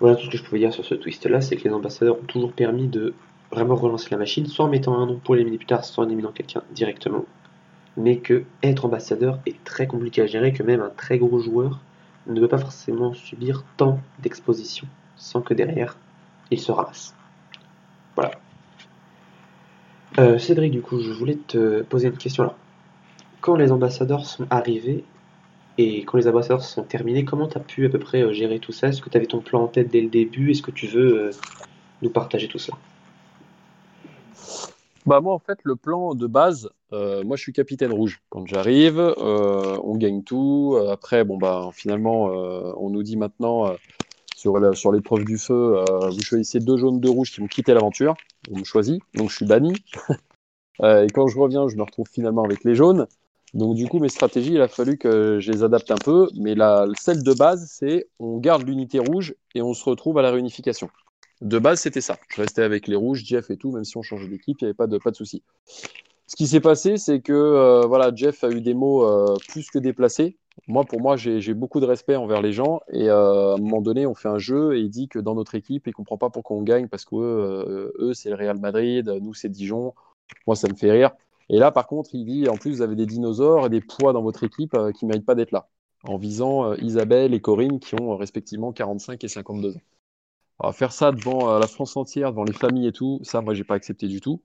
S1: Voilà tout ce que je pouvais dire sur ce twist-là, c'est que les ambassadeurs ont toujours permis de vraiment relancer la machine, soit en mettant un nom pour l'éliminer plus tard, soit en éliminant quelqu'un directement. Mais que être ambassadeur est très compliqué à gérer, que même un très gros joueur ne peut pas forcément subir tant d'exposition, sans que derrière il se ramasse. Voilà. Euh, Cédric, du coup, je voulais te poser une question là. Quand les ambassadeurs sont arrivés Et quand les ambassadeurs sont terminés, comment tu as pu à peu près euh, gérer tout ça? Est-ce que tu avais ton plan en tête dès le début? Est-ce que tu veux euh, nous partager tout ça?
S4: Bah moi en fait le plan de base, moi je suis capitaine rouge. Quand j'arrive, on gagne tout. Après bon bah finalement on nous dit maintenant sur l'épreuve du feu, vous choisissez deux jaunes, deux rouges qui vont quitter l'aventure. On me choisit, donc je suis banni. [LAUGHS] Euh, et quand je reviens, je me retrouve finalement avec les jaunes. Donc du coup mes stratégies, il a fallu que je les adapte un peu. Mais la celle de base, c'est on garde l'unité rouge et on se retrouve à la réunification. De base, c'était ça. Je restais avec les rouges, Jeff et tout, même si on changeait d'équipe, il n'y avait pas de, pas de souci. Ce qui s'est passé, c'est que euh, voilà, Jeff a eu des mots euh, plus que déplacés. Moi, pour moi, j'ai beaucoup de respect envers les gens. Et euh, à un moment donné, on fait un jeu et il dit que dans notre équipe, il comprend pas pourquoi on gagne parce que euh, eux, c'est le Real Madrid, nous, c'est Dijon. Moi, ça me fait rire. Et là, par contre, il dit en plus, vous avez des dinosaures et des poids dans votre équipe euh, qui méritent pas d'être là. En visant Isabelle et Corinne qui ont respectivement 45 et 52 ans. Alors, faire ça devant la France entière, devant les familles et tout, ça, moi, j'ai pas accepté du tout.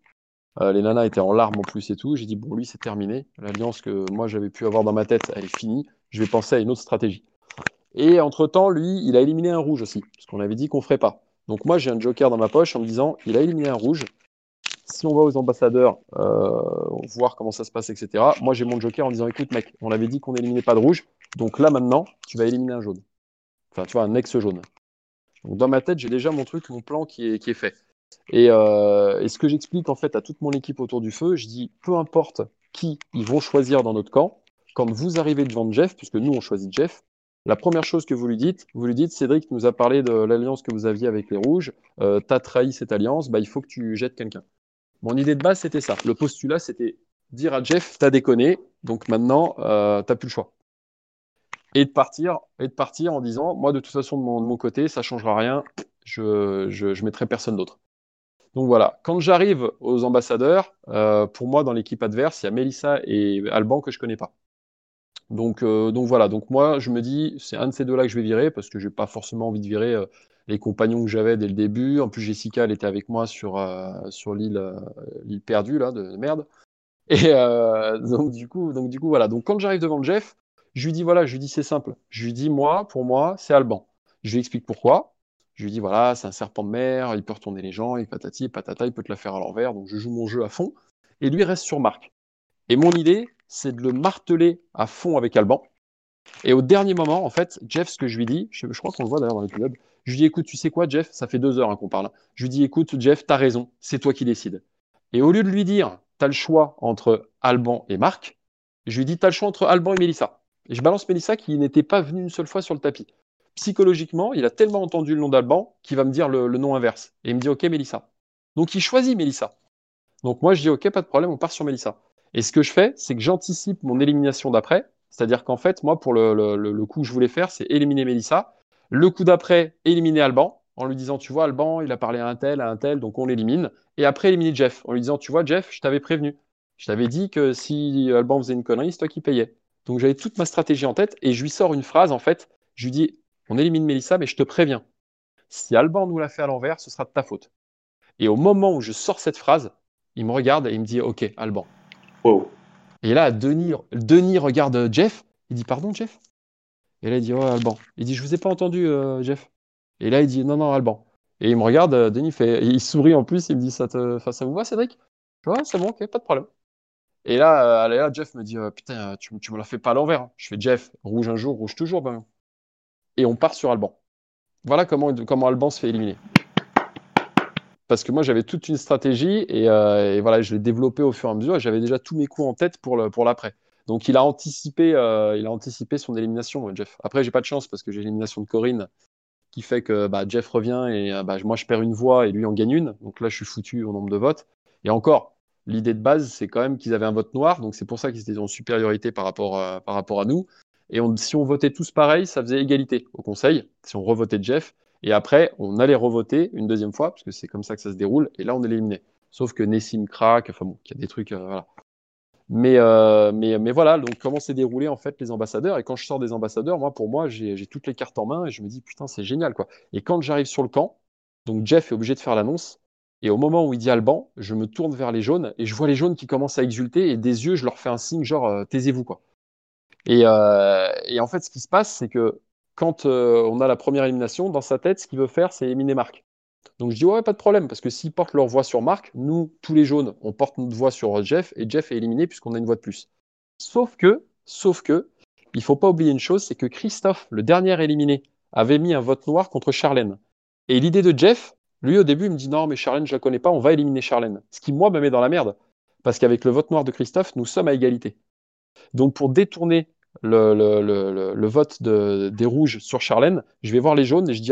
S4: Les nanas étaient en larmes en plus et tout. J'ai dit, bon, lui, c'est terminé. L'alliance que moi, j'avais pu avoir dans ma tête, elle est finie. Je vais penser à une autre stratégie. Et entre-temps, lui, il a éliminé un rouge aussi, parce qu'on avait dit qu'on ferait pas. Donc moi, j'ai un joker dans ma poche en me disant, il a éliminé un rouge. Si on va aux ambassadeurs, euh, voir comment ça se passe, etc. Moi, j'ai mon joker en disant, écoute, mec, on avait dit qu'on n'éliminait pas de rouge. Donc là, maintenant, tu vas éliminer un jaune. Enfin, tu vois, un ex-jaune. Donc dans ma tête, j'ai déjà mon truc, mon plan qui est, qui est fait. Et, euh, et ce que j'explique en fait à toute mon équipe autour du feu, je dis peu importe qui ils vont choisir dans notre camp, quand vous arrivez devant Jeff, puisque nous on choisit Jeff, la première chose que vous lui dites, vous lui dites Cédric nous a parlé de l'alliance que vous aviez avec les rouges, euh, t'as trahi cette alliance, bah il faut que tu jettes quelqu'un. Mon idée de base c'était ça. Le postulat c'était dire à Jeff t'as déconné, donc maintenant euh, t'as plus le choix. Et de partir, et de partir en disant moi de toute façon de mon, côté ça changera rien, je, je, mettrai personne d'autre. Donc voilà, quand j'arrive aux ambassadeurs, euh, pour moi, dans l'équipe adverse, il y a Melissa et Alban que je connais pas. Donc, euh, donc voilà, donc moi, je me dis, c'est un de ces deux-là que je vais virer parce que j'ai pas forcément envie de virer euh, les compagnons que j'avais dès le début. En plus, Jessica, elle était avec moi sur, euh, sur l'île perdue, là, de, de merde. [LAUGHS] Et donc, du coup, donc, du coup, voilà. Donc, quand j'arrive devant Jeff, je lui dis, voilà, je lui dis, c'est simple. Je lui dis, moi, pour moi, c'est Alban. Je lui explique pourquoi. Je lui dis, voilà, c'est un serpent de mer, il peut retourner les gens, il patati, patata, il peut te la faire à l'envers. Donc, je joue mon jeu à fond. Et lui reste sur marque. Et mon idée, c'est de le marteler à fond avec Alban. Et au dernier moment, en fait, Jeff, ce que je lui dis, je, crois qu'on le voit d'ailleurs dans l'épisode, je lui dis, écoute, tu sais quoi, Jeff, ça fait deux heures hein, qu'on parle. Je lui dis, écoute, Jeff, t'as raison, c'est toi qui décides. Et au lieu de lui dire, t'as le choix entre Alban et Marc, je lui dis, t'as le choix entre Alban et Mélissa. Et je balance Mélissa qui n'était pas venue une seule fois sur le tapis. Psychologiquement, il a tellement entendu le nom d'Alban qu'il va me dire le, le nom inverse. Et il me dit, ok, Mélissa. Donc il choisit Mélissa. Donc moi, je dis, ok, pas de problème, on part sur Mélissa. Et ce que je fais, c'est que j'anticipe mon élimination d'après. C'est-à-dire qu'en fait, moi, pour le, le, coup que je voulais faire, c'est éliminer Mélissa. Le coup d'après, éliminer Alban, en lui disant, tu vois, Alban, il a parlé à un tel, à un tel, donc on l'élimine. Et après, éliminer Jeff, en lui disant, tu vois, Jeff, je t'avais prévenu. Je t'avais dit que si Alban faisait une connerie, c'est toi qui payais. Donc j'avais toute ma stratégie en tête et je lui sors une phrase, en fait. Je lui dis, on élimine Mélissa, mais je te préviens. Si Alban nous l'a fait à l'envers, ce sera de ta faute. Et au moment où je sors cette phrase, il me regarde et il me dit, ok, Alban. Et là, Denis, Denis regarde Jeff. Il dit Pardon, Jeff? Et là, il dit Oh, Alban. Il dit Je vous ai pas entendu, euh, Jeff. Et là, il dit Non, non, Alban. Et il me regarde, euh, Denis fait. il sourit en plus, il me dit Ça, te... ça vous va, Cédric? Je vois, c'est bon, ok, pas de problème. Et là, euh, là Jeff me dit euh, Putain, tu, tu me l'as fait pas à l'envers. hein. Je fais Jeff, rouge un jour, rouge toujours. Ben. Et on part sur Alban. Voilà comment, comment Alban se fait éliminer. Parce que moi, j'avais toute une stratégie et, euh, et voilà, je l'ai développée au fur et à mesure. et J'avais déjà tous mes coups en tête pour pour l'après. Donc, il a anticipé, euh, il a anticipé son élimination, Jeff. Après, j'ai pas de chance parce que j'ai l'élimination de Corinne qui fait que bah, Jeff revient et euh, bah, moi, je perds une voix et lui en gagne une. Donc là, je suis foutu au nombre de votes. Et encore, l'idée de base, c'est quand même qu'ils avaient un vote noir. Donc, c'est pour ça qu'ils étaient en supériorité par rapport, euh, par rapport à nous. Et si on votait tous pareil, ça faisait égalité au conseil. Si on revotait Jeff. Et après, on allait revoter une deuxième fois, parce que c'est comme ça que ça se déroule, et là, on est éliminé. Sauf que Nessim craque, enfin bon, il y a des trucs, euh, voilà. Mais, euh, mais, voilà, donc comment s'est déroulé en fait les ambassadeurs? Et quand je sors des ambassadeurs, moi, pour moi, j'ai toutes les cartes en main et je me dis, putain, c'est génial, quoi. Et quand j'arrive sur le camp, donc Jeff est obligé de faire l'annonce, et au moment où il dit Alban, je me tourne vers les jaunes, et je vois les jaunes qui commencent à exulter, et des yeux, je leur fais un signe genre, euh, taisez-vous, quoi. Et en fait, ce qui se passe, c'est que quand euh, on a la première élimination, dans sa tête, ce qu'il veut faire, c'est éliminer Marc. Donc je dis ouais, pas de problème, parce que s'ils portent leur voix sur Marc, nous, tous les jaunes, on porte notre voix sur Jeff, et Jeff est éliminé puisqu'on a une voix de plus. Sauf que, sauf que, il faut pas oublier une chose, c'est que Christophe, le dernier éliminé, avait mis un vote noir contre Charlène. Et l'idée de Jeff, lui au début, il me dit non, mais Charlène, je la connais pas, on va éliminer Charlène. Ce qui, moi, me met dans la merde. Parce qu'avec le vote noir de Christophe, nous sommes à égalité. Donc pour détourner le, vote de, des rouges sur Charlène, je vais voir les jaunes et je dis,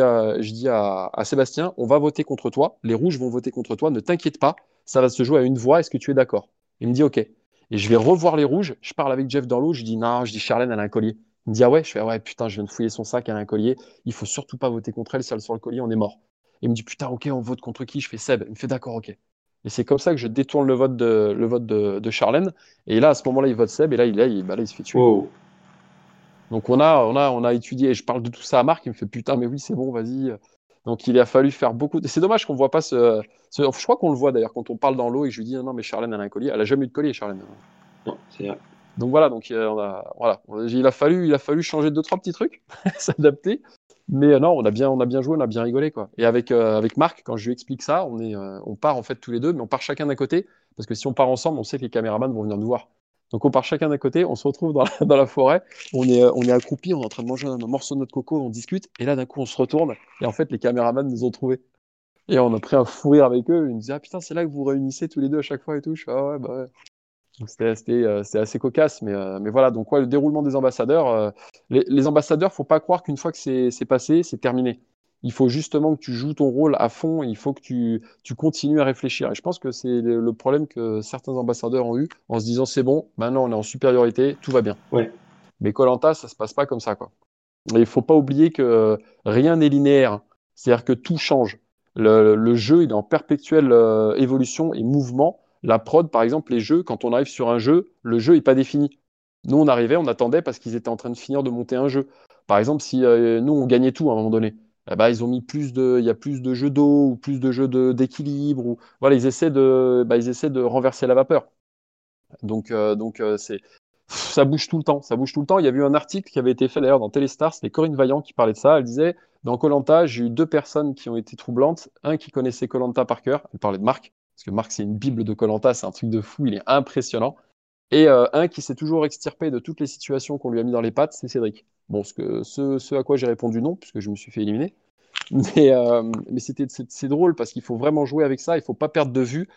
S4: à, Sébastien, on va voter contre toi, les rouges vont voter contre toi, ne t'inquiète pas, ça va se jouer à une voix, est-ce que tu es d'accord? Il me dit ok. Et je vais revoir les rouges, je parle avec Jeff dans l'eau, je dis non, je dis Charlène, elle a un collier. Il me dit ah ouais, je fais ouais, putain, je viens de fouiller son sac, elle a un collier, il faut surtout pas voter contre elle, si elle sur le collier, on est mort. il me dit putain, ok, on vote contre qui? Je fais Seb. Il me fait d'accord, ok. Et c'est comme ça que je détourne le vote de, Charlène. Et là, à ce moment-là, il vote Seb, et là, il, il, bah, il se fait tuer. Donc on a, on, a, on a étudié, et je parle de tout ça à Marc, il me fait putain, mais oui, c'est bon, vas-y. Donc il a fallu faire beaucoup. De... C'est dommage qu'on ne voit pas ce. ce... Je crois qu'on le voit d'ailleurs quand on parle dans l'eau et je lui dis non, mais Charlène, elle a un collier. Elle a jamais eu de collier, Charlène.
S1: Non, c'est vrai.
S4: Donc voilà, donc on a, voilà, il a fallu, il a fallu changer deux trois petits trucs, [LAUGHS] s'adapter. Mais non, on a bien, on a bien joué, on a bien rigolé quoi. Et avec euh, avec Marc, quand je lui explique ça, on est, euh, on part en fait tous les deux, mais on part chacun d'un côté parce que si on part ensemble, on sait que les caméramans vont venir nous voir. Donc on part chacun d'un côté, on se retrouve dans la, [LAUGHS] forêt, on est, est accroupi, on est en train de manger un morceau de notre coco, on discute, et là d'un coup on se retourne, et en fait les caméramans nous ont trouvés. Et on a pris un fou rire avec eux, ils nous disaient ah putain c'est là que vous réunissez tous les deux à chaque fois et tout. Je fais ah ouais bah ouais. Donc c'était euh, assez cocasse, mais, euh, mais voilà. Donc ouais, le déroulement des ambassadeurs, euh, les, les ambassadeurs, faut pas croire qu'une fois que c'est passé, c'est terminé. Il faut justement que tu joues ton rôle à fond, il faut que tu, tu continues à réfléchir. Et je pense que c'est le, problème que certains ambassadeurs ont eu en se disant c'est bon, maintenant on est en supériorité, tout va bien.
S1: Ouais.
S4: Mais Colanta, ça se passe pas comme ça. Quoi. Et il faut pas oublier que rien n'est linéaire, c'est-à-dire que tout change. Le, le, jeu il est en perpétuelle euh, évolution et mouvement. La prod, par exemple, les jeux, quand on arrive sur un jeu, le jeu n'est pas défini. Nous, on arrivait, on attendait parce qu'ils étaient en train de finir de monter un jeu. Par exemple, si euh, nous, on gagnait tout à un moment donné, eh ben, ils ont mis plus de, il y a plus de jeux d'eau ou plus de jeux d'équilibre ou voilà, ils essaient de, bah, ils essaient de renverser la vapeur. Donc, euh, donc euh, c'est, ça bouge tout le temps, ça bouge tout le temps. Il y a eu un article qui avait été fait d'ailleurs dans Téléstar, c'était Corinne Vaillant qui parlait de ça. Elle disait dans Colanta, j'ai eu deux personnes qui ont été troublantes, un qui connaissait Colanta par cœur, elle parlait de Marc, parce que Marc c'est une bible de Colanta, c'est un truc de fou, il est impressionnant. Et euh, un qui s'est toujours extirpé de toutes les situations qu'on lui a mis dans les pattes, c'est Cédric. Bon, ce, à quoi j'ai répondu non, puisque je me suis fait éliminer. [LAUGHS] Mais, euh, mais c'était, c'est, drôle parce qu'il faut vraiment jouer avec ça, il faut pas perdre de vue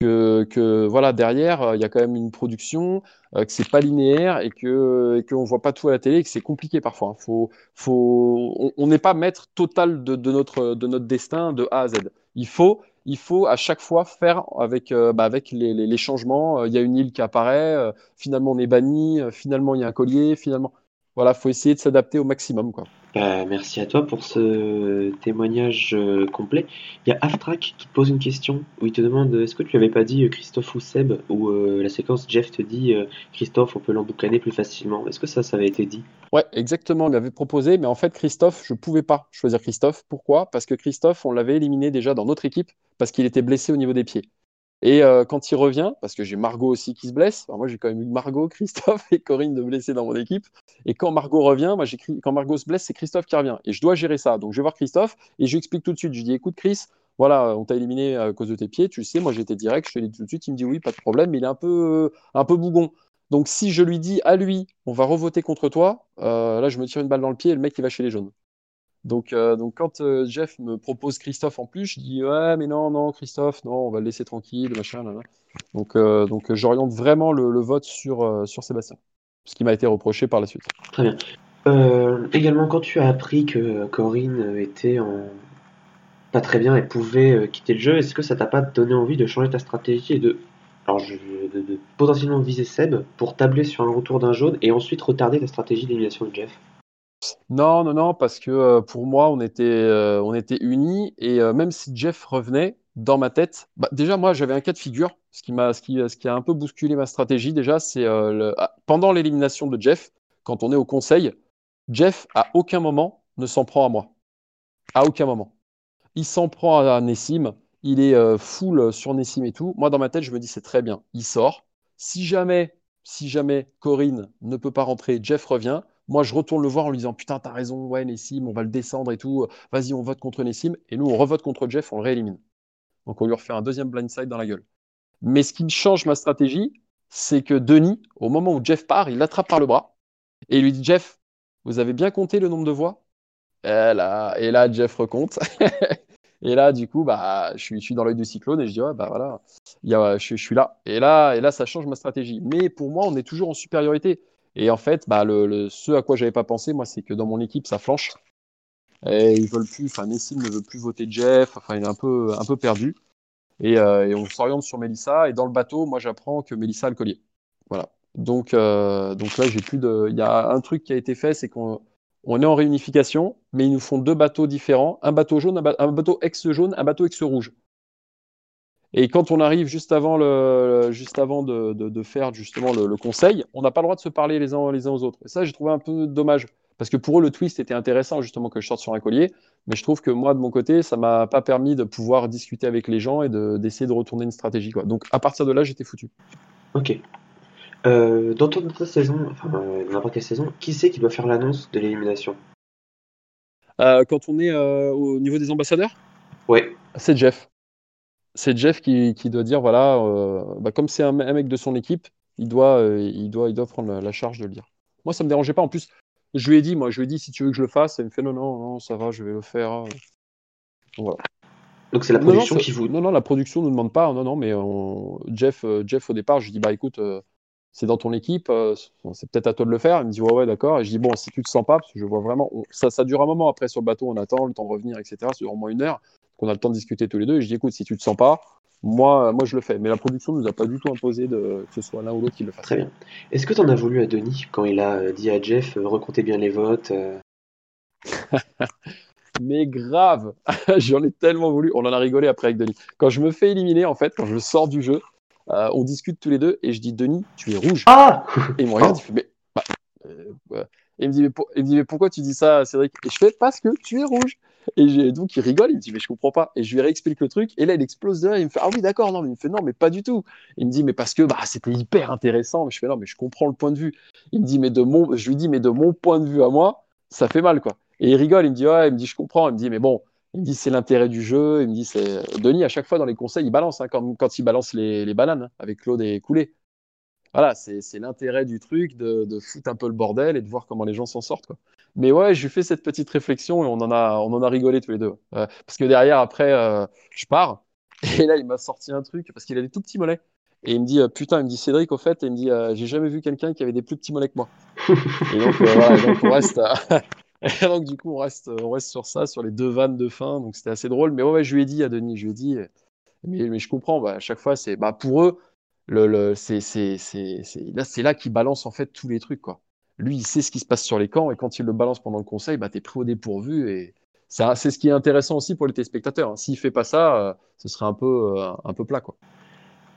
S4: que, voilà, derrière, euh, il y a quand même une production, euh, que c'est pas linéaire et que et qu'on voit pas tout à la télé et que c'est compliqué parfois. Hein. Faut, on n'est pas maître total de, de, notre, de notre destin de A à Z. Il faut, il faut à chaque fois faire avec, euh, bah les, changements. Il y a une île qui apparaît, finalement on est banni, finalement il y a un collier, finalement voilà, faut essayer de s'adapter au maximum. Quoi.
S1: Bah, merci à toi pour ce témoignage euh, complet. Il y a Aftrak qui te pose une question où il te demande est-ce que tu avais pas dit euh, Christophe ou Seb ou euh, la séquence Jeff te dit euh, Christophe, on peut l'emboucaner plus facilement. Est-ce que ça, ça avait été dit?
S4: Ouais, exactement. On m'avait proposé, mais en fait, Christophe, je pouvais pas choisir Christophe. Pourquoi? Parce que Christophe, on l'avait éliminé déjà dans notre équipe parce qu'il était blessé au niveau des pieds. Et euh, quand il revient, parce que j'ai Margot aussi qui se blesse, moi j'ai quand même eu Margot, [LAUGHS] Christophe et Corinne de blessés dans mon équipe. Et quand Margot revient, moi quand Margot se blesse, c'est Christophe qui revient. Et je dois gérer ça. Donc je vais voir Christophe et je lui explique tout de suite. Je lui dis écoute Chris, voilà, on t'a éliminé à cause de tes pieds, tu sais, moi j'étais direct, je te l'ai dit tout de suite. Il me dit oui, pas de problème, mais il est un peu, un peu bougon. Donc si je lui dis à lui, on va revoter contre toi, euh, là je me tire une balle dans le pied et le mec il va chez les jaunes. Donc, euh, donc quand euh, Jeff me propose Christophe en plus, je dis ouais mais non non Christophe non on va le laisser tranquille machin là, donc euh, donc j'oriente vraiment le, vote sur sur Sébastien ce qui m'a été reproché par la suite.
S1: Très bien. également quand tu as appris que Corinne était pas très bien et pouvait quitter le jeu, est-ce que ça t'a pas donné envie de changer ta stratégie et de alors de potentiellement viser Seb pour tabler sur un retour d'un jaune et ensuite retarder ta stratégie d'élimination de Jeff?
S4: Non, non, non, parce que euh, pour moi, on était, euh, on était unis et euh, même si Jeff revenait, dans ma tête, bah, déjà moi j'avais un cas de figure, ce qui m'a, a un peu bousculé ma stratégie déjà, c'est. Ah, pendant l'élimination de Jeff, quand on est au conseil, Jeff à aucun moment ne s'en prend à moi, à aucun moment. Il s'en prend à Nessim, il est full sur Nessim et tout. Moi dans ma tête, je me dis c'est très bien, il sort. Si jamais si jamais Corinne ne peut pas rentrer, Jeff revient. Moi, je retourne le voir en lui disant Putain, t'as raison, ouais, Nessim, on va le descendre et tout. Vas-y, on vote contre Nessim. Et nous, on revote contre Jeff, on le réélimine. Donc, on lui refait un deuxième blindside dans la gueule. Mais ce qui change ma stratégie, c'est que Denis, au moment où Jeff part, il l'attrape par le bras et il lui dit Jeff, vous avez bien compté le nombre de voix? Et là, et là, Jeff recompte. [LAUGHS] et là, du coup, bah, je, suis, dans l'œil du cyclone et je dis ouais, bah voilà, il y a, je, je, suis là. Et là, et là, ça change ma stratégie. Mais pour moi, on est toujours en supériorité. Et en fait, bah, le, le, ce à quoi j'avais pas pensé, moi, c'est que dans mon équipe, ça flanche. Et ils veulent plus, enfin, Nessim ne veut plus voter Jeff. Enfin, il est un peu, un peu perdu. Et, euh, et on s'oriente sur Mélissa. Et dans le bateau, moi, j'apprends que Mélissa a le collier. Voilà. Donc, euh, donc là, j'ai plus de. Il y a un truc qui a été fait, c'est qu'on on est en réunification, mais ils nous font deux bateaux différents, un bateau jaune, un, un bateau ex-jaune, un bateau ex-rouge. Et quand on arrive juste avant, le, juste avant de, de, de faire justement le, le conseil, on n'a pas le droit de se parler les uns, les uns aux autres. Et ça, j'ai trouvé un peu dommage. Parce que pour eux, le twist était intéressant, justement, que je sorte sur un collier. Mais je trouve que moi, de mon côté, ça m'a pas permis de pouvoir discuter avec les gens et d'essayer de, de, retourner une stratégie. Quoi. Donc, à partir de là, j'étais foutu.
S1: Ok. Euh, dans toute notre saison, enfin euh, n'importe quelle saison, qui c'est qui doit faire l'annonce de l'élimination?
S4: Euh, Quand on est euh, au niveau des ambassadeurs?
S1: Ouais.
S4: C'est Jeff. C'est Jeff qui, qui, doit dire voilà, euh, bah, comme c'est un, un, mec de son équipe, il doit, il doit, il doit prendre la, la, charge de le dire. Moi, ça me dérangeait pas. En plus, je lui ai dit, moi, je lui ai dit si tu veux que je le fasse, il me fait non, non, non, ça va, je vais le faire. Donc, voilà.
S1: Donc c'est la production
S4: non, non,
S1: qui vous.
S4: Non, non, la production ne demande pas. Non, non, mais on... Jeff, Jeff, au départ, je lui dis bah écoute c'est dans ton équipe, euh, c'est peut-être à toi de le faire. Il me dit ouais, ouais, d'accord. Et je dis bon, si tu te sens pas, parce que je vois vraiment, on, ça, ça dure un moment après sur le bateau, on attend le temps de revenir, etc. Dure au moins une heure, qu'on a le temps de discuter tous les deux. Et je dis écoute, si tu te sens pas, moi, moi je le fais. Mais la production nous a pas du tout imposé de, que ce soit l'un ou l'autre qui le fasse.
S1: Très bien. Est-ce que tu en as voulu à Denis quand il a dit à Jeff euh, recomptez bien les votes euh... [LAUGHS]
S4: Mais grave, [LAUGHS] j'en ai tellement voulu. On en a rigolé après avec Denis. Quand je me fais éliminer, en fait, quand je sors du jeu, euh, on discute tous les deux et je dis Denis, tu es rouge.
S1: Ah [LAUGHS]
S4: et il me regarde, il fait mais, bah, euh, et il me dit mais, pour... il me dit mais pourquoi tu dis ça Cédric? Et je fais parce que tu es rouge. Et donc il rigole, il me dit mais je comprends pas. Et je lui réexplique le truc et là il explose de là, il me fait ah oui d'accord non mais il me fait non mais pas du tout. Il me dit mais parce que bah c'était hyper intéressant. Je fais non mais je comprends le point de vue. Il me dit mais de mon je lui dis mais de mon point de vue à moi ça fait mal quoi. Et il rigole, il me dit ouais, il me dit je comprends. Il me dit mais bon il me dit c'est l'intérêt du jeu. Il me dit c'est Denis à chaque fois dans les conseils il balance hein, quand, il balance les, les bananes hein, avec Claude et Coulé. Voilà, c'est l'intérêt du truc de, de, foutre un peu le bordel et de voir comment les gens s'en sortent. Quoi. Mais ouais, je lui cette petite réflexion et on en a, on en a rigolé tous les deux. Euh, parce que derrière, après, euh, je pars [LAUGHS] et là, il m'a sorti un truc parce qu'il a des tout petits mollets. Et il me dit, euh, putain, il me dit Cédric, au fait, et il me dit, j'ai jamais vu quelqu'un qui avait des plus petits mollets que moi. et donc, on reste. Et [LAUGHS] donc, du coup, on reste, on reste sur ça, sur les deux vannes de fin. Donc, c'était assez drôle. Mais ouais, ouais, je lui ai dit à Denis, je lui ai dit, mais, mais je comprends, bah, à chaque fois, c'est bah, pour eux, le, le, c'est là, là qu'ils balancent en fait tous les trucs. Quoi. Lui, il sait ce qui se passe sur les camps et quand il le balance pendant le conseil, bah, tu es pris au dépourvu. Et c'est ce qui est intéressant aussi pour les téléspectateurs. Hein. S'il fait pas ça, euh, ce serait un peu, euh, un peu plat. Quoi.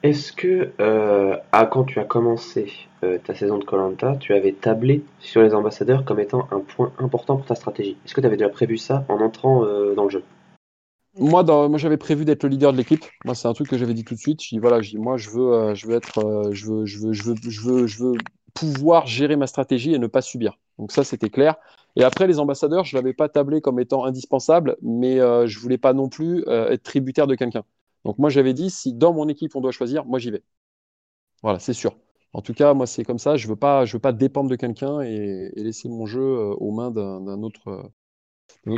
S1: Est-ce que, euh, à, quand tu as commencé ta saison de Colanta, tu avais tablé sur les ambassadeurs comme étant un point important pour ta stratégie? Est-ce que tu avais déjà prévu ça en entrant dans le jeu?
S4: Moi, dans, moi j'avais prévu d'être le leader de l'équipe. Moi, c'est un truc que j'avais dit tout de suite. Je dis voilà, je dis moi, je veux, euh, je veux être, euh, je veux, je veux, je veux, je veux, je veux pouvoir gérer ma stratégie et ne pas subir. Donc ça, c'était clair. Et après, les ambassadeurs, je l'avais pas tablé comme étant indispensable, mais euh, je voulais pas non plus euh, être tributaire de quelqu'un. Donc moi, j'avais dit si dans mon équipe on doit choisir, moi j'y vais. Voilà, c'est sûr. En tout cas, moi, c'est comme ça. Je veux pas, veux pas dépendre de quelqu'un et, laisser mon jeu euh, aux mains d'un autre,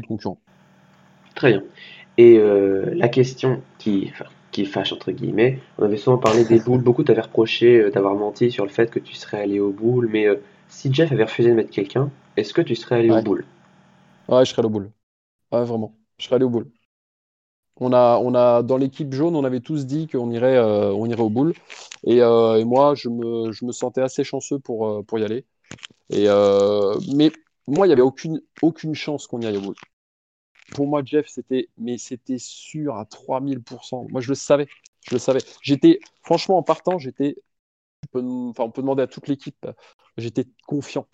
S4: concurrent.
S1: Très bien. Et la question qui, qui fâche, entre guillemets, on avait souvent parlé des boules, beaucoup t'avaient reproché euh, d'avoir menti sur le fait que tu serais allé aux boules, mais euh, si Jeff avait refusé de mettre quelqu'un, est-ce que tu serais allé
S4: ouais.
S1: aux boules?
S4: Ouais, je serais allé aux boules. Ouais, vraiment. Je serais allé aux boules. On a, on a, dans l'équipe jaune, on avait tous dit qu'on irait, euh, on irait aux boules. Et, euh, et, moi, je me, je me sentais assez chanceux pour, pour y aller. Et, mais moi, il n'y avait aucune, aucune chance qu'on y aille aux boules pour moi, Jeff, c'était, mais c'était sûr à 3000%. Moi, je le savais. Je le savais. J'étais, franchement, en partant, j'étais, enfin, on peut demander à toute l'équipe, j'étais confiant.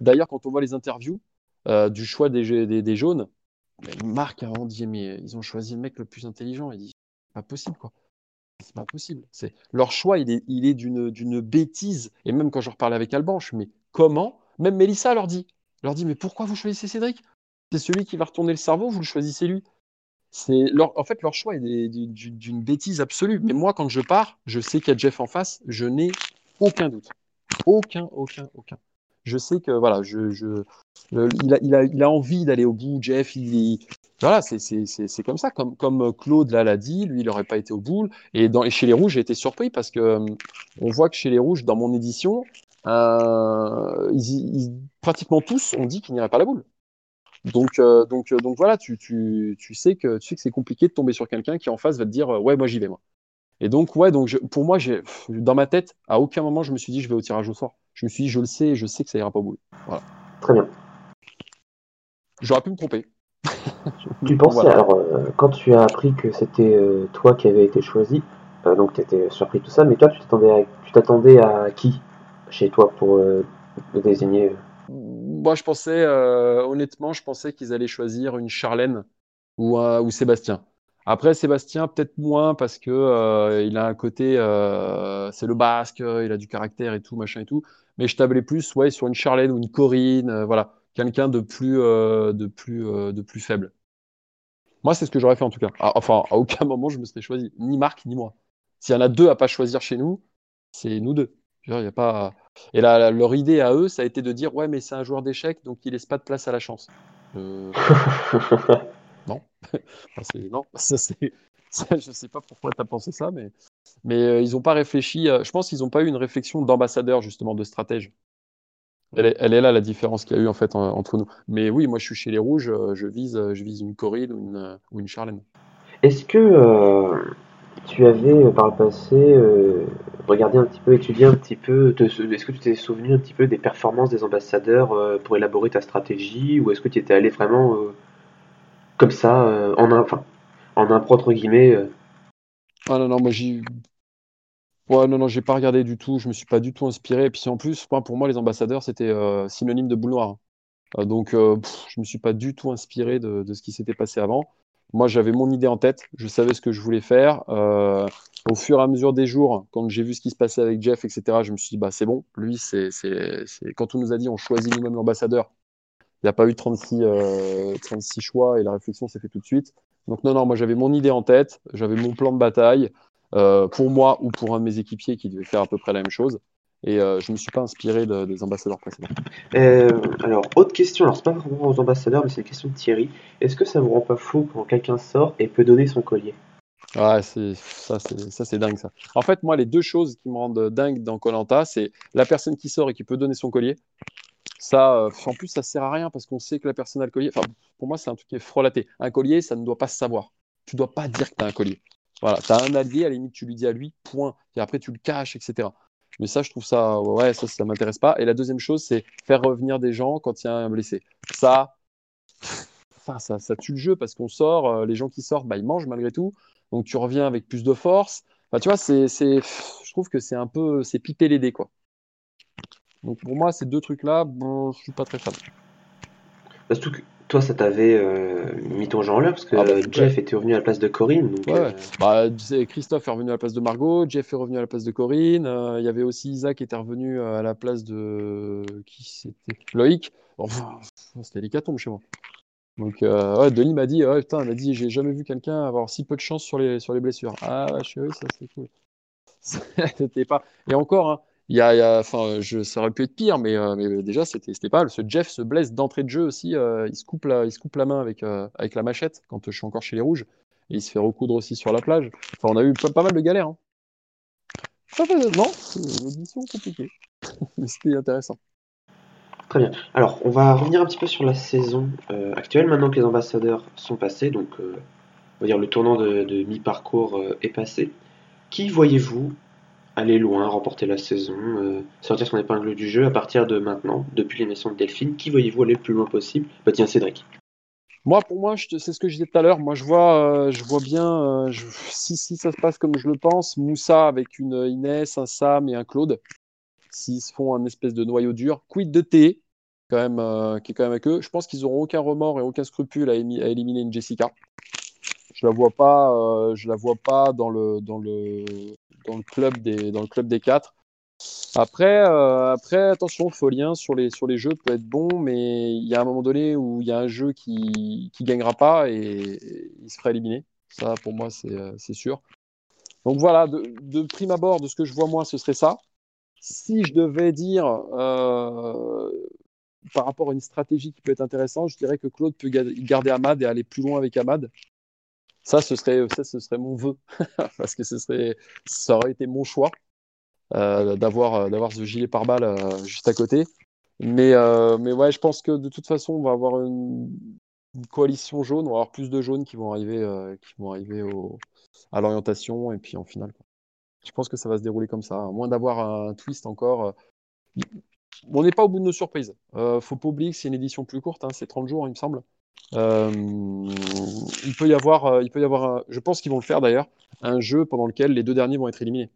S4: D'ailleurs, quand on voit les interviews euh, du choix des, jaunes, Marc a dit, mais ils ont choisi le mec le plus intelligent. Il dit, pas possible, quoi. c'est pas possible. C'est leur choix, il est, il est d'une, bêtise. Et même quand je reparle avec Alban, je mais comment? Même Mélissa leur dit, leur dit, mais pourquoi vous choisissez Cédric? C'est celui qui va retourner le cerveau, vous le choisissez lui. C'est leur, en fait, leur choix est d'une bêtise absolue. Mais moi, quand je pars, je sais qu'il y a Jeff en face, je n'ai aucun doute. Aucun, aucun, aucun. Je sais que voilà, je, je il, a, il, a, il, a, envie d'aller au bout. Jeff, il, voilà, c'est comme ça. Comme, comme Claude l'a dit, lui, il n'aurait pas été au bout. Et, chez les Rouges, j'ai été surpris parce que euh, on voit que chez les Rouges, dans mon édition, euh, pratiquement tous ont dit qu'ils n'iraient pas la boule. Donc, euh, donc, donc voilà, tu, tu, tu, sais que, tu sais que c'est compliqué de tomber sur quelqu'un qui en face va te dire ouais, moi j'y vais moi. Et donc ouais, donc pour moi, j'ai dans ma tête, à aucun moment je me suis dit je vais au tirage au sort. Je me suis dit je le sais, je sais que ça ira pas au bout. Voilà.
S1: Très bien.
S4: J'aurais pu me tromper. [LAUGHS]
S1: Tu pensais, alors, euh, quand tu as appris que c'était euh, toi qui avais été choisi, euh, donc tu étais surpris tout ça, mais toi, tu t'attendais à, tu t'attendais à qui? Chez toi pour le désigner
S4: Moi, je pensais, honnêtement, je pensais qu'ils allaient choisir une Charlène ou, ou Sébastien. Après, Sébastien, peut-être moins parce que il a un côté, c'est le basque, il a du caractère et tout, machin et tout. Mais je tablais plus, ouais, sur une Charlène ou une Corinne, voilà quelqu'un de plus, euh, de, plus, euh, de plus faible. Moi, c'est ce que j'aurais fait en tout cas. Ah, enfin, à aucun [LAUGHS] moment je me serais choisi, ni Marc ni moi. S'il y en a deux à pas choisir chez nous, c'est nous deux. Il y a pas... Et là, leur idée à eux, ça a été de dire ouais, mais c'est un joueur d'échecs, donc il laisse pas de place à la chance. Euh, [LAUGHS] non, [LAUGHS] non, ça c'est. je sais pas pourquoi tu as pensé ça, mais, mais ils n'ont pas réfléchi. Je pense qu'ils n'ont pas eu une réflexion d'ambassadeur, justement, de stratège. Elle est, là la différence qu'il y a eu en fait entre nous. Mais oui, moi je suis chez les rouges, euh, je vise, euh, je vise une Corinne ou une, euh, ou une Charlène.
S1: Est-ce que tu avais par le passé regardé un petit peu, étudié un petit peu, est-ce que tu t'es souvenu un petit peu des performances des ambassadeurs pour élaborer ta stratégie ou est-ce que tu étais allé vraiment comme ça, en, un, en guillemets
S4: Ah non, non, moi j'ai Ouais, non, non, j'ai pas regardé du tout, je me suis pas du tout inspiré. Et puis en plus, pour moi, les ambassadeurs, c'était euh, synonyme de boule noire. Euh, donc, euh, je me suis pas du tout inspiré de, ce qui s'était passé avant. Moi, j'avais mon idée en tête, je savais ce que je voulais faire. au fur et à mesure des jours, quand j'ai vu ce qui se passait avec Jeff, etc., je me suis dit, bah, c'est bon, lui, c'est, quand on nous a dit on choisit nous-mêmes l'ambassadeur, il n'y a pas eu 36, 36 choix et la réflexion s'est faite tout de suite. Donc, non, non, moi, j'avais mon idée en tête, j'avais mon plan de bataille. Euh, pour moi ou pour un de mes équipiers qui devait faire à peu près la même chose. Et euh, je ne me suis pas inspiré des ambassadeurs précédents.
S1: Euh, alors, autre question, alors c'est pas vraiment aux ambassadeurs, mais c'est une question de Thierry. Est-ce que ça vous rend pas fou quand quelqu'un sort et peut donner son collier?
S4: Ouais, c'est ça, c'est ça, c'est dingue ça. En fait, moi, les deux choses qui me rendent dingue dans Colanta, c'est la personne qui sort et qui peut donner son collier. Ça, en plus, ça sert à rien parce qu'on sait que la personne a le collier. Enfin, pour moi, c'est un truc qui est frelaté. Un collier, ça ne doit pas se savoir. Tu dois pas dire que tu as un collier. Voilà, tu as un allié, à la limite, tu lui dis à lui, point. Et après, tu le caches, etc. Mais ça, je trouve ça, ouais, ça, ça m'intéresse pas. Et la deuxième chose, c'est faire revenir des gens quand il y a un blessé. Ça, [LAUGHS] enfin, ça, ça tue le jeu parce qu'on sort, euh, les gens qui sortent, bah, ils mangent malgré tout. Donc tu reviens avec plus de force. Enfin, tu vois, c'est, je trouve que c'est un peu, c'est piper les dés, quoi. Donc pour moi, ces deux trucs-là, bon, je suis pas très fan.
S1: que toi, ça t'avait euh, mis ton genre là parce que ah bah, Jeff était revenu à la place de Corinne. Donc,
S4: ouais, euh, bah, Christophe est revenu à la place de Margot, Jeff est revenu à la place de Corinne. Euh, il y avait aussi Isaac qui était revenu à la place de. Qui c'était? Loïc? Enfin, c'était l'hécatombe chez moi. Donc, ouais, Denis m'a dit, ouais, putain, m'a dit, j'ai jamais vu quelqu'un avoir si peu de chance sur les, sur les blessures. Ah, je suis ça c'est cool. [LAUGHS] C'était pas. Et encore, hein, il y a, enfin, ça aurait pu être pire, mais, euh, déjà, c'était, c'était pas. Ce Jeff se blesse d'entrée de jeu aussi. Euh, il, se coupe la, main avec, euh, avec la machette quand je suis encore chez les Rouges. Et il se fait recoudre aussi sur la plage. Enfin, on a eu pas, mal de galères. Hein. non, c'est compliquée. [LAUGHS] mais c'était intéressant.
S1: Très bien. Alors, on va revenir un petit peu sur la saison actuelle, maintenant que les ambassadeurs sont passés. Donc, on va dire le tournant de mi-parcours est passé. Qui voyez-vous aller loin, remporter la saison, euh, sortir son épingle du jeu à partir de maintenant, depuis l'émission de Delphine Qui voyez-vous aller le plus loin possible? Bah tiens, Cédric.
S4: Moi, pour moi, c'est ce que je disais tout à l'heure. Moi, je vois, euh, je vois bien, euh, si, ça se passe comme je le pense, Moussa avec une Inès, un Sam et un Claude, s'ils se font un espèce de noyau dur, quid de T, quand même, qui est quand même avec eux, je pense qu'ils n'auront aucun remords et aucun scrupule à, éliminer une Jessica. Je la vois la vois pas dans le dans le club des dans le club des quatre. Après, euh, après attention, Folien sur les sur les jeux peut être bon, mais il y a un moment donné où il y a un jeu qui qui gagnera pas et, il se fera éliminer. Ça, pour moi, c'est euh, sûr. Donc voilà, de, prime abord, de ce que je vois moi, ce serait ça. Si je devais dire euh, par rapport à une stratégie qui peut être intéressante, je dirais que Claude peut ga- garder Ahmad et aller plus loin avec Ahmad. Ça, ce serait, ça, ce serait mon vœu, [LAUGHS] parce que ce serait, ça aurait été mon choix euh, d'avoir, euh, d'avoir ce gilet pare-balles euh, juste à côté. Mais, mais ouais, je pense que de toute façon, on va avoir une, coalition jaune, on va avoir plus de jaunes qui vont arriver, qui vont arriver à l'orientation et puis en finale. Je pense que ça va se dérouler comme ça, à moins d'avoir un twist encore. on n'est pas au bout de nos surprises. Faut pas oublier que c'est une édition plus courte, hein, c'est 30 jours, il me semble. Euh, il peut y avoir, euh, il peut y avoir je pense qu'ils vont le faire d'ailleurs, un jeu pendant lequel les deux derniers vont être éliminés.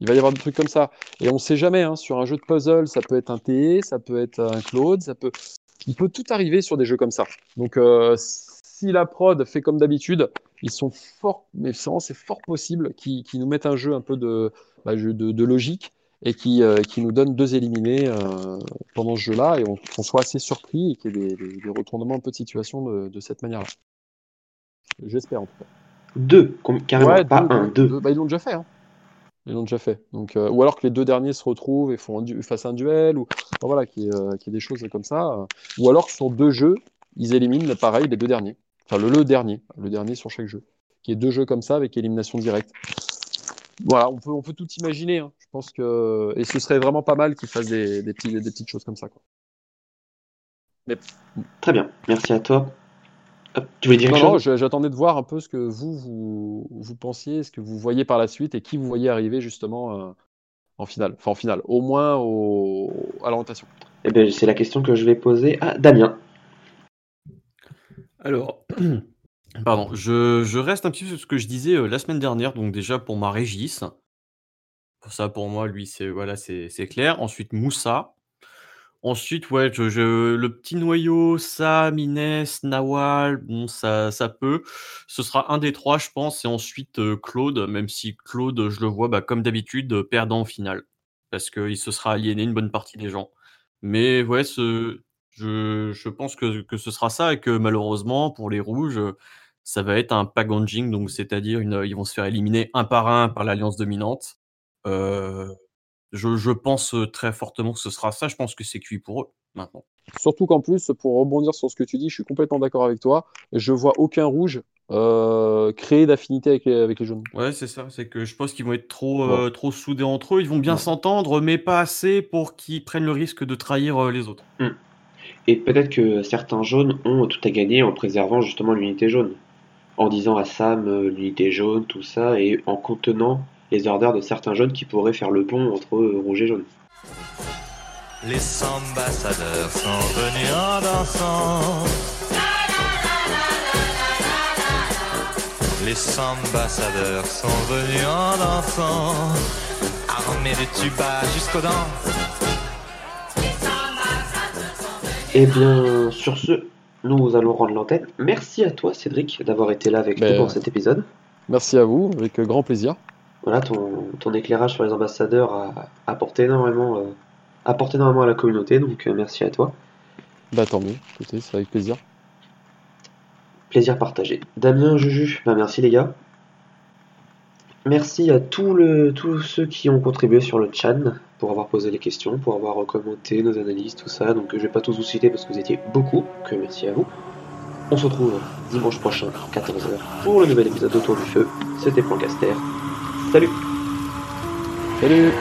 S4: Il va y avoir des trucs comme ça. Et on ne sait jamais, hein, sur un jeu de puzzle, ça peut être un TE, ça peut être un Claude, ça peut... il peut tout arriver sur des jeux comme ça. Donc euh, si la prod fait comme d'habitude, ils sont fort, mais c'est fort possible qu'ils nous mettent un jeu un peu de, bah, logique et qui, euh, qui nous donne deux éliminés euh, pendant ce jeu-là et on, qu'on soit assez surpris et qu'il y ait des, des- des retournements un peu de situation de, de cette manière-là. J'espère en tout cas.
S1: Deux, carrément,
S4: Ouais,
S1: pas
S4: deux-
S1: un,
S4: deux-
S1: deux.
S4: Bah, ils l'ont déjà fait. Hein. Ils l'ont déjà fait. Donc, euh, ou alors que les deux derniers se retrouvent et font un fassent un duel, ou enfin, voilà, qu'il y, ait, euh, qu'il y ait des choses comme ça. euh. Ou alors que sur deux jeux, ils éliminent pareil les deux derniers. Enfin, le, le dernier, le dernier sur chaque jeu. Qu'il y ait deux jeux comme ça avec élimination directe. Voilà, on peut, on peut tout imaginer. hein. Je pense que. Et ce serait vraiment pas mal qu'ils fassent des, des, petits, des petites choses comme ça. Quoi.
S1: Très bien, merci à toi. Hop, tu voulais dire
S4: Non,
S1: quelque
S4: non,
S1: chose?
S4: je- j'attendais de voir un peu ce que vous, vous, vous pensiez, ce que vous voyez par la suite et qui vous voyez arriver justement euh, en finale. Enfin, en finale, au moins au, à l'orientation.
S1: Eh bien, c'est la question que je vais poser à Damien.
S2: Alors, [CLEARS THROAT] pardon, je, reste un petit peu sur ce que je disais euh, la semaine dernière, donc déjà pour ma Régis. Ça, pour moi, lui, c'est voilà, c'est clair. Ensuite, Moussa. Ensuite, ouais, je, le petit noyau, Sam, Inès, Nawal, bon, ça, ça peut. Ce sera un des trois, je pense. Et ensuite, euh, Claude, même si Claude, je le vois, bah, comme d'habitude, euh, perdant au final. Parce qu'il se sera aliéné une bonne partie des gens. Mais ouais, ce, je, je pense que, que ce sera ça et que malheureusement, pour les rouges, euh, ça va être un packaging, donc c'est-à-dire une- ils vont se faire éliminer un par un par l'alliance dominante. Euh, je, je pense euh, très fortement que ce sera ça. Je pense que c'est cuit pour eux maintenant.
S4: Surtout qu'en plus, pour rebondir sur ce que tu dis, je suis complètement d'accord avec toi. Je vois aucun rouge euh, créer d'affinité avec les, avec les jaunes.
S2: Ouais, c'est ça. C'est que je pense qu'ils vont être trop,
S4: Ouais.
S2: euh, trop soudés entre eux. Ils vont bien
S4: Ouais.
S2: s'entendre, mais pas assez pour qu'ils prennent le risque de trahir euh, les autres.
S1: Et peut-être que certains jaunes ont tout à gagner en préservant justement l'unité jaune. En disant à Sam euh, l'unité jaune, tout ça, et en contenant les orders de certains jaunes qui pourraient faire le pont entre euh, rouge et jaune.
S6: Les ambassadeurs sont venus en. Armés de jusqu'aux dents.
S1: Eh bien, sur ce, nous allons rendre l'antenne. Merci à toi, Cédric, d'avoir été là avec
S4: Ben,
S1: nous dans cet épisode.
S4: Merci à vous, avec grand plaisir.
S1: Voilà, ton, ton éclairage sur les ambassadeurs a apporté énormément, euh, apporté énormément à la communauté, donc euh, merci à toi.
S4: Bah tant mieux, écoutez, c'est avec plaisir.
S1: Plaisir partagé. Damien, Juju, bah merci les gars. Merci à tout le, tous ceux qui ont contribué sur le chat pour avoir posé les questions, pour avoir commenté nos analyses, tout ça. Donc je vais pas tous vous citer parce que vous étiez beaucoup, euh, merci à vous. On se retrouve dimanche prochain, 14h, pour le nouvel épisode d'Autour du Feu. C'était Plancaster. Salut
S4: Salut